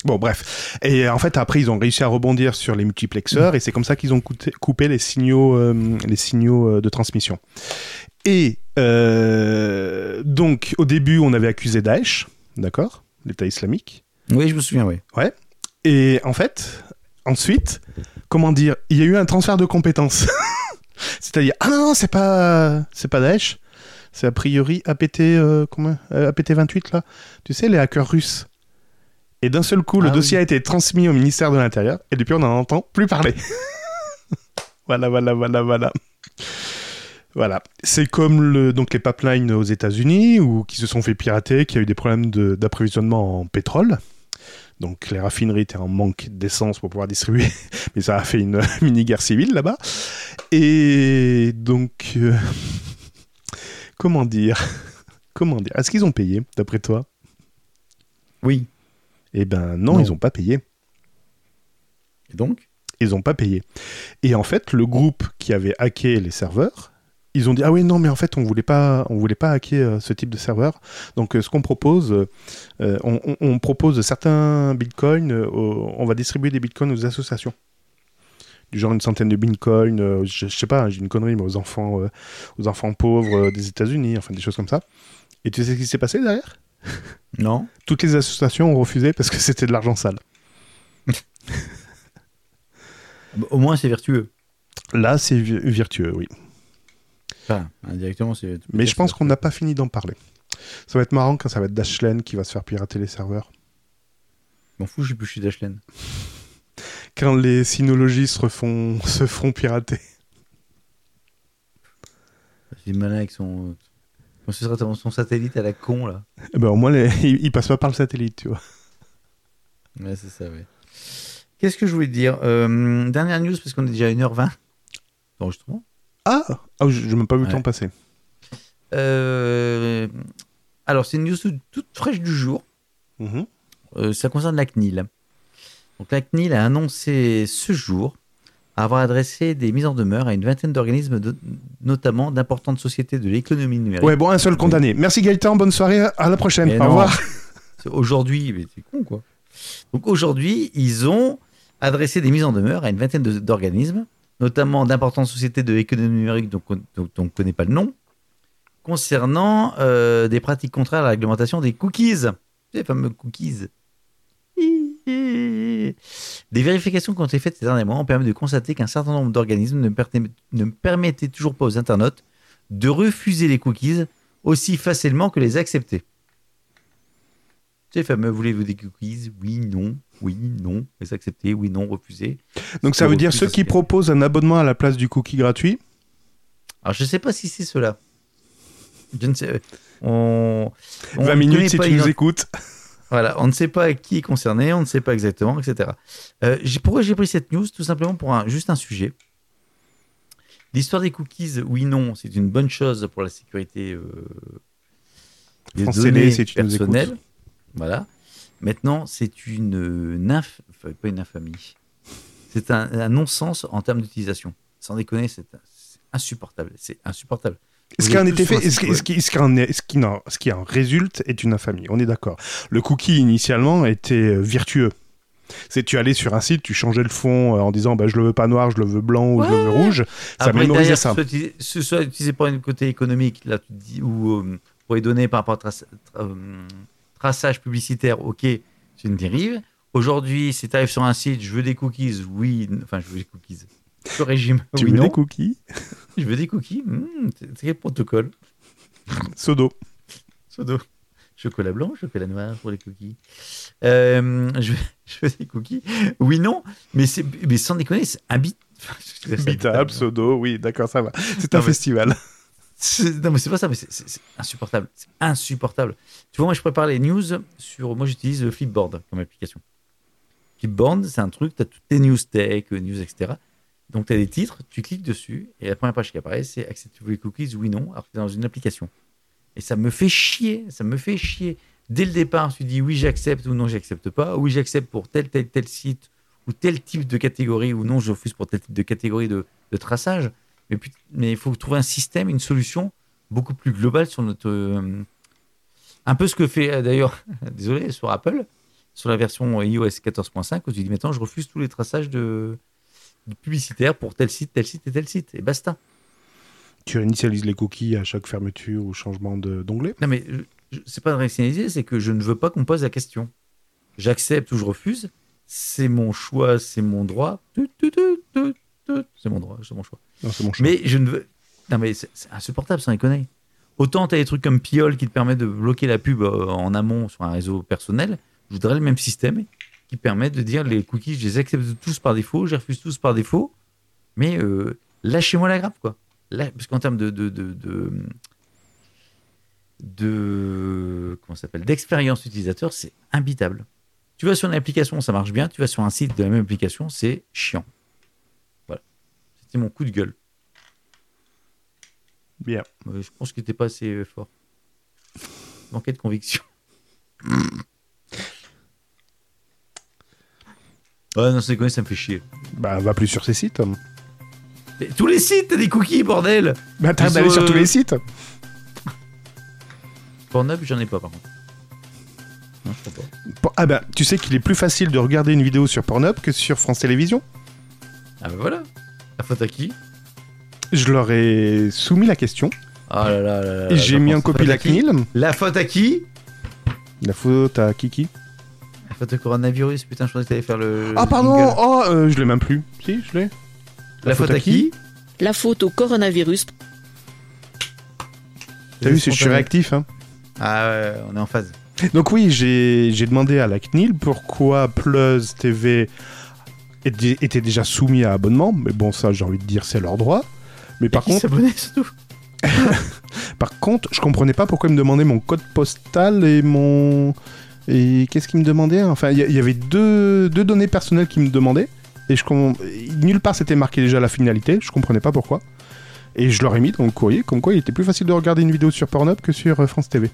Bon, bref. Et en fait, après, ils ont réussi à rebondir sur les multiplexeurs et c'est comme ça qu'ils ont coupé, les signaux, euh, les signaux euh, de transmission. Et euh, donc, au début, on avait accusé Daesh, d'accord L'État islamique. Oui, je me souviens, oui. Et en fait, ensuite, comment dire Il y a eu un transfert de compétences. [LAUGHS] C'est-à-dire, ah non, non, c'est pas, c'est pas Daesh. C'est a priori APT, euh, comment Euh, APT 28 là. Tu sais, les hackers russes. Et d'un seul coup, le Ah dossier a été transmis au ministère de l'Intérieur et depuis, on n'en entend plus parler. [LAUGHS] voilà, voilà, voilà, voilà. Voilà, c'est comme le, donc les pipelines aux États-Unis ou qui se sont fait pirater, qui a eu des problèmes de- d'approvisionnement en pétrole. Donc les raffineries étaient en manque d'essence pour pouvoir distribuer, [LAUGHS] mais ça a fait une [LAUGHS] mini-guerre civile là-bas. Et donc, euh, comment dire? Comment dire? Est-ce qu'ils ont payé, d'après toi? Oui. Eh ben non, Non. ils n'ont pas payé. Et donc? Ils n'ont pas payé. Et en fait, le groupe qui avait hacké les serveurs, ils ont dit ah oui non mais en fait on voulait pas on voulait pas hacker euh, ce type de serveur. Donc euh, ce qu'on propose, euh, on, on- on propose certains bitcoins, aux- on va distribuer des bitcoins aux associations. Du genre une centaine de bitcoins, euh, je, je sais pas, j'ai une connerie mais aux enfants, euh, aux enfants pauvres euh, des États-Unis, enfin des choses comme ça. Et tu sais ce qui s'est passé derrière? [LAUGHS] Non. Toutes les associations ont refusé parce que c'était de l'argent sale. Bah, Au moins, c'est vertueux. Là c'est virtueux, oui. Enfin, indirectement, c'est. Mais je pense qu'on n'a pas fini d'en parler. Ça va être marrant quand ça va être Dashlane qui va se faire pirater les serveurs. M'en fous, je suis plus chez Dashlane. Quand les sinologistes refont, [LAUGHS] se feront pirater. C'est malin avec son. Ce sera ton- son satellite à la con, là. Eh ben, au moins, les... [LAUGHS] ils passent pas par le satellite, tu vois. Ouais, c'est ça, ouais. Qu'est-ce que je voulais te dire Euh, Dernière news, parce qu'on est déjà à 1h20 d'enregistrement. Ah, ah je n'ai même pas vu le temps passer. Euh, Alors, c'est une news toute, toute fraîche du jour. Mhm. Euh, ça concerne la CNIL. Donc, la CNIL a annoncé ce jour avoir adressé des mises en demeure à une vingtaine d'organismes, de- notamment d'importantes sociétés de l'économie numérique. Ouais, bon, un seul condamné. Merci Gaëtan, bonne soirée, à la prochaine. Mais Au non. revoir. Aujourd'hui, mais c'est con quoi. Donc aujourd'hui, ils ont adressé des mises en demeure à une vingtaine d'organismes, notamment d'importantes sociétés de l'économie numérique dont, on- dont on ne connaît pas le nom, concernant euh, des pratiques contraires à la réglementation des cookies. Les fameux cookies. Des vérifications qui ont été faites ces derniers mois ont permis de constater qu'un certain nombre d'organismes ne, permet- ne permettaient toujours pas aux internautes de refuser les cookies aussi facilement que les accepter. Ces fameux voulez-vous des cookies? Oui, non, oui, non, les accepter, oui, non, refuser. Donc ça veut dire ceux qui proposent un abonnement à la place du cookie gratuit? Alors je ne sais pas si c'est cela. Je ne sais. On, on 20 ne minutes si pas tu nous écoutes. Voilà, on ne sait pas qui est concerné, on ne sait pas exactement, etc. Euh, pourquoi j'ai pris cette news? Tout simplement pour un, juste un sujet. L'histoire des cookies, oui, non, c'est une bonne chose pour la sécurité euh, des France données Télé, si tu nous personnelles. Voilà. Maintenant, c'est une, une inf- enfin, pas une infamie. C'est un, un non-sens en termes d'utilisation. Sans déconner, c'est insupportable. C'est insupportable. Ce qui en était fait, ce qui, site ce qui- ce qui en est- ce qui en- ce qui en résulte est une infamie. On est d'accord. Le cookie initialement était euh, vertueux. C'est tu allais sur un site, tu changeais le fond euh, en disant bah je le veux pas noir, je le veux blanc ou je le veux rouge. Ça Après, mémorisait derrière, ça. Ce soit, utilisé, ce soit utilisé pour un côté économique, là, tu te dis, ou euh, pour les données par rapport à tra- traçage publicitaire, ok, c'est une dérive. Aujourd'hui, si tu arrives sur un site, je veux des cookies, oui, enfin, je veux des cookies. Le régime, Tu oui, veux non. des cookies? Je veux des cookies, hmm, c'est quel protocole? Sodo. Sodo. Chocolat blanc, chocolat noir pour les cookies. Euh, je, veux, je veux des cookies. Oui, non, mais, c'est- mais sans déconner, c'est un bit. Bita, pseudo, oui, d'accord, ça va. C'est un mais- festival. Non, mais c'est pas ça, mais c'est- insupportable. C'est insupportable. Tu vois, moi, je prépare les news sur. Moi, j'utilise Flipboard comme application. Flipboard, c'est un truc, tu as toutes tes news tech, news, etc. Donc, tu as des titres, tu cliques dessus, et la première page qui apparaît, c'est acceptez-vous les cookies, oui, non, alors que tu dans une application. Et ça me fait chier, ça me fait chier. Dès le départ, tu dis oui, j'accepte ou non, j'accepte pas. Oui, j'accepte pour tel, tel, tel site ou tel type de catégorie ou non, je refuse pour tel type de catégorie de, de traçage. Mais il faut trouver un système, une solution beaucoup plus globale sur notre. euh, un peu ce que fait euh, d'ailleurs, [LAUGHS] désolé, sur Apple, sur la version iOS 14.5, où tu dis maintenant je refuse tous les traçages de, de publicitaires pour tel site, tel site et tel site. Et basta. Tu réinitialises les cookies à chaque fermeture ou changement d'onglet. Non, mais c'est pas de rationaliser, c'est que je ne veux pas qu'on pose la question. J'accepte ou je refuse. C'est mon choix, c'est mon droit. C'est mon droit, c'est mon choix. Non, c'est mon choix. Mais je ne veux. Non, mais c'est insupportable, sans déconner. Autant tu as des trucs comme Piol qui te permet de bloquer la pub euh, en amont sur un réseau personnel. Je voudrais le même système qui permet de dire les cookies, je les accepte tous par défaut, je les refuse tous par défaut. Mais euh, lâchez-moi la grappe, quoi. Là, parce qu'en termes de. de, de, de, de- comment ça s'appelle d'expérience utilisateur, c'est imbitable. Tu vas sur une application, ça marche bien. Tu vas sur un site de la même application, c'est chiant. Voilà. C'était mon coup de gueule. Bien. Je pense que t'es pas assez fort. Manquait de conviction. [LAUGHS] Ouais, non, c'est quoi, ça me fait chier. Bah, va plus sur ces sites. Mais tous les sites, t'as des cookies, bordel Bah, Ils d'aller sur tous euh, les sites. Pornhub, j'en ai pas, par contre. Non, je crois pas. Ah bah, tu sais qu'il est plus facile de regarder une vidéo sur Pornhub que sur France Télévisions Ah bah voilà. La faute à qui? Je leur ai soumis la question. Ah là là là là. et j'ai mis en copie la CNIL. La faute à qui? La faute à Kiki. La faute au coronavirus, putain, je pensais que t'allais faire le. Ah, pardon jingle. Oh, euh, je l'ai même plus. Si, je l'ai. La, faute, à qui La faute au coronavirus. T'as vu, je suis réactif. Hein. Ah ouais, on est en phase. Donc oui, j'ai demandé à la CNIL pourquoi Plus TV était déjà soumis à abonnement. Mais bon, ça, j'ai envie de dire, c'est leur droit. Mais par contre, s'abonnait surtout [LAUGHS] par contre, je comprenais pas pourquoi ils me demandaient mon code postal et mon... Et qu'est-ce qu'ils me demandaient Enfin, il y, avait deux, deux données personnelles qu'ils me demandaient. Et je nulle part c'était marqué déjà la finalité. Je comprenais pas pourquoi. Et je leur ai mis dans le courrier comme quoi il était plus facile de regarder une vidéo sur Pornhub que sur euh, France TV.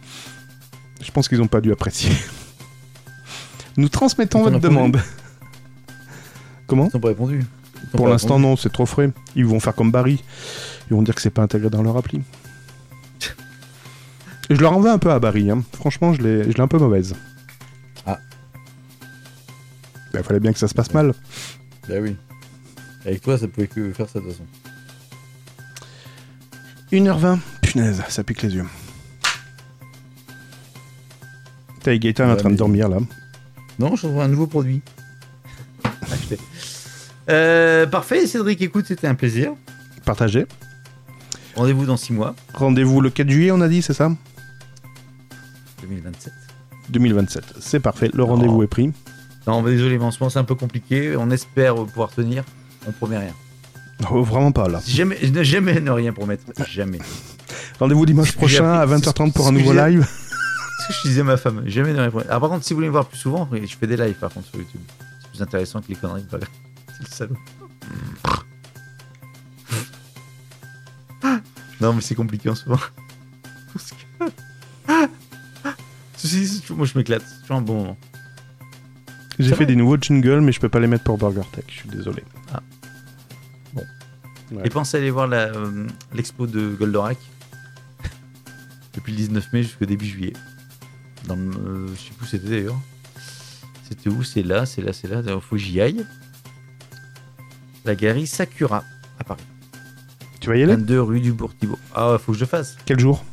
Je pense qu'ils ont pas dû apprécier. [LAUGHS] Nous transmettons votre demande. [LAUGHS] Comment Ils t'ont pas répondu. Pour l'instant, non, c'est trop frais. Ils vont faire comme Barry. Ils vont dire que c'est pas intégré dans leur appli. [LAUGHS] Je leur en veux un peu à Barry. hein. Franchement, je l'ai je l'ai un peu mauvaise. Il fallait bien que ça se passe mal. Bah oui. Avec toi, ça pouvait que faire ça de toute façon. 1h20. Punaise, ça pique les yeux. T'as Gaëtan est en train de dormir là. Non, je trouve un nouveau produit. Acheté. [LAUGHS] Euh, parfait, Cédric, écoute, c'était un plaisir. Partagez. Rendez-vous dans 6 mois, Rendez-vous le 4 juillet, on a dit, c'est ça? 2027. 2027. C'est parfait. Le rendez-vous Oh. est pris. Non, désolé, mais en ce moment, c'est un peu compliqué. On espère pouvoir tenir. On promet rien. Oh, vraiment pas là. Jamais, ne jamais ne rien promettre. Jamais. Rendez-vous dimanche prochain à appris- 20h30 pour un nouveau live. [LAUGHS] C'est ce que je disais à ma femme. Jamais ne rien promettre. Ah, par contre, si vous voulez me voir plus souvent, je fais des lives par contre sur YouTube. C'est plus intéressant que les conneries. [LAUGHS] C'est le salaud. [LAUGHS] Non, mais c'est compliqué en ce moment. Ceci, moi je m'éclate. C'est toujours un bon moment. J'ai fait des nouveaux jingles, mais je peux pas les mettre pour Burger Tech. Je suis désolé. Ah. Bon. Ouais. Et pensez à aller voir euh, l'expo de Goldorak [LAUGHS] depuis le 19 mai jusqu'au début juillet. Dans le, euh, je sais plus où c'était d'ailleurs. C'était où? C'est là, c'est là, c'est là. Il faut que j'y aille. La galerie Sakura à Paris. Tu vas y aller? 22 rue du Bourg-Thibault. Ah ouais, faut que je le fasse. Quel jour?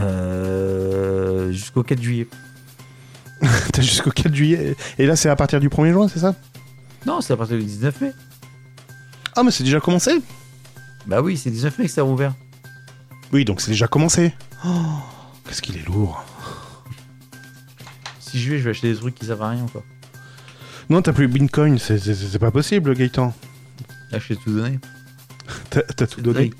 Euh, jusqu'au 4 juillet. [LAUGHS] T'as jusqu'au 4 juillet. Et là, c'est à partir du 1er juin, c'est ça? Non, c'est à partir du 19 mai. Ah, mais c'est déjà commencé Bah oui, c'est le 19 mai que ça a rouvert. Oui, donc c'est déjà commencé. Oh, Qu'est-ce qu'il est lourd. Si juillet, je vais acheter des trucs qui servent à rien quoi. Non, t'as plus Bitcoin, c'est- pas possible, Gaëtan. Ah, je t'ai tout donné. [LAUGHS] T'as tout donné.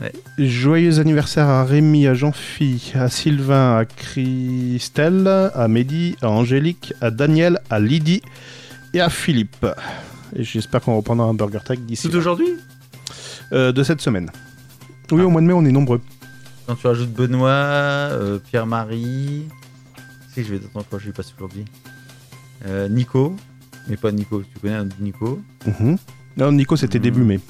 Ouais. Joyeux anniversaire à Rémi, à Jean-Phi, à Sylvain, à Christelle, à Mehdi, à Angélique, à Daniel, à Lydie et à Philippe. Et j'espère qu'on reprendra un Burger Tag d'ici Tout aujourd'hui Euh, de cette semaine. Oui, au mois de mai, on est nombreux. Quand tu rajoutes Benoît, euh, Pierre-Marie. Si, je vais t'attendre quand je lui passe aujourd'hui. Euh, Nico. Mais pas Nico. Tu connais un Nico Mhm. Non, Nico, c'était Mhm. début mai.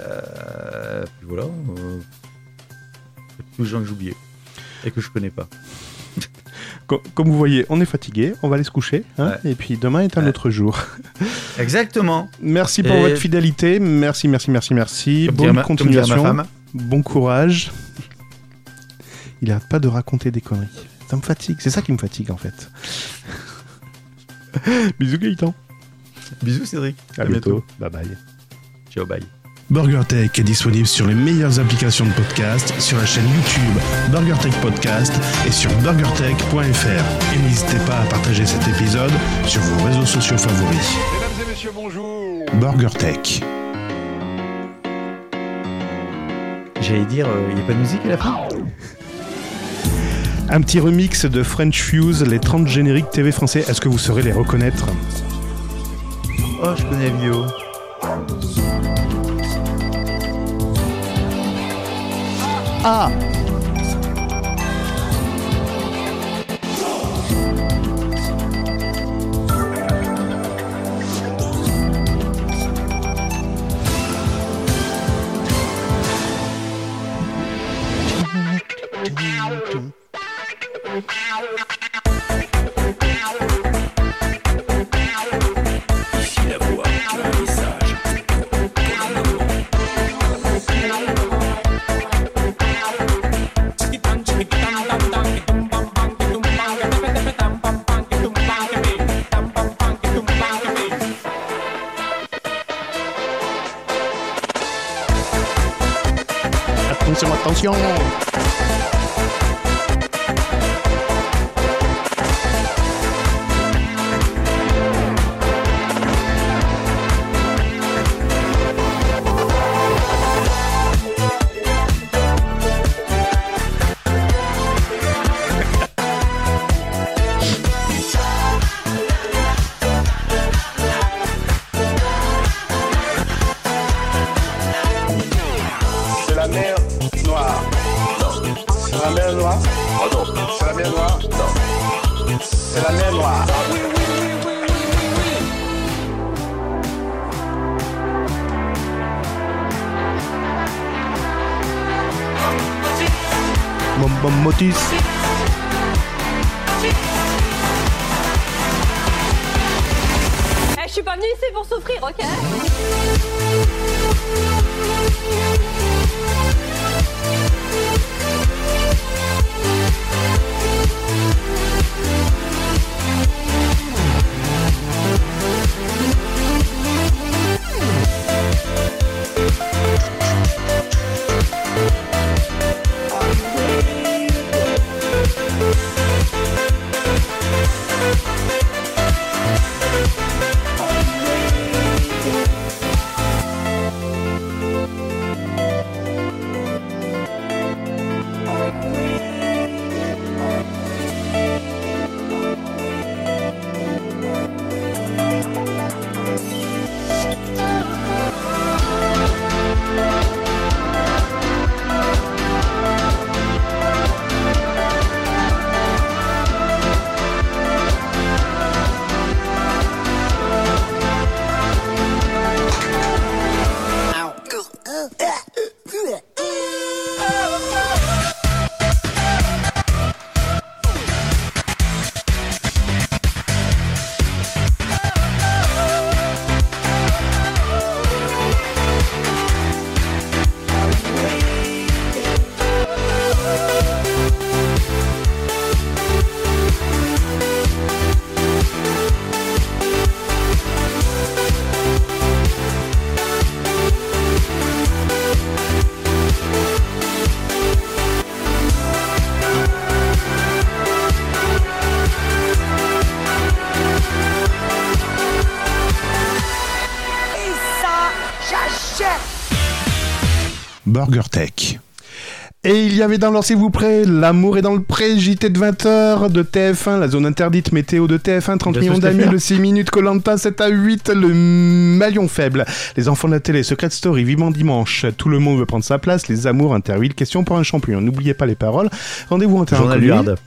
Euh, Puis voilà. Euh, tous les gens que j'ai oubliés. Et que je connais pas. Co- Comme vous voyez, on est fatigué, on va aller se coucher. hein, Et puis demain est un Ouais. autre jour. Exactement. Merci pour Et- votre fidélité. Merci, merci, merci, merci. Comme Bonne ma- continuation. Bon courage. Il arrête pas de raconter des conneries. Ça me fatigue. C'est ça qui me fatigue en fait. [LAUGHS] Bisous Gaëtan. Bisous Cédric. À, bientôt. Bye bye. Ciao, bye. BurgerTech est disponible sur les meilleures applications de podcast, sur la chaîne YouTube BurgerTech Podcast et sur burgertech.fr. Et n'hésitez pas à partager cet épisode sur vos réseaux sociaux favoris. Mesdames et messieurs, bonjour. BurgerTech. J'allais dire, il n'y a pas de musique à la fin? Un petit remix de French Fuse, les 30 génériques TV français. Est-ce que vous saurez les reconnaître? Oh, je connais la vidéo. Attention, C'est la mer noire. Bom bom motus Eh, je suis pas venue ici pour souffrir, ok? BurgerTech. Et il y avait dans leur s'il vous plaît, L'amour est dans le pré, JT de 20h de TF1, la zone interdite météo de TF1, 30 Bien millions d'amis, le 6 minutes, Colanta 7 à 8, le maillon faible, les enfants de la télé, Secret Story, Vivement Dimanche, tout le monde veut prendre sa place, les amours, Interville, question pour un champion, n'oubliez pas les paroles, rendez-vous en terrain.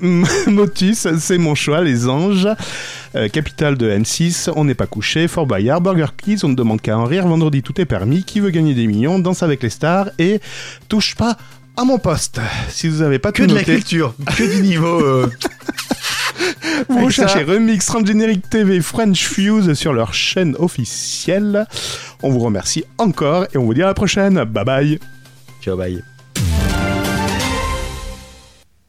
[LAUGHS] Motus, c'est mon choix, les anges, euh, Capitale de M6, on n'est pas couché, Fort Boyard, Burger Kids, on ne demande qu'à en rire, vendredi tout est permis, qui veut gagner des millions, danse avec les stars et touche pas à mon poste. Si vous n'avez pas Que tout de la culture, que du niveau. euh, [LAUGHS] vous Avec recherchez ça. Remix, Transgénérique TV, French Fuse sur leur chaîne officielle. On vous remercie encore et on vous dit à la prochaine. Bye bye. Ciao, bye.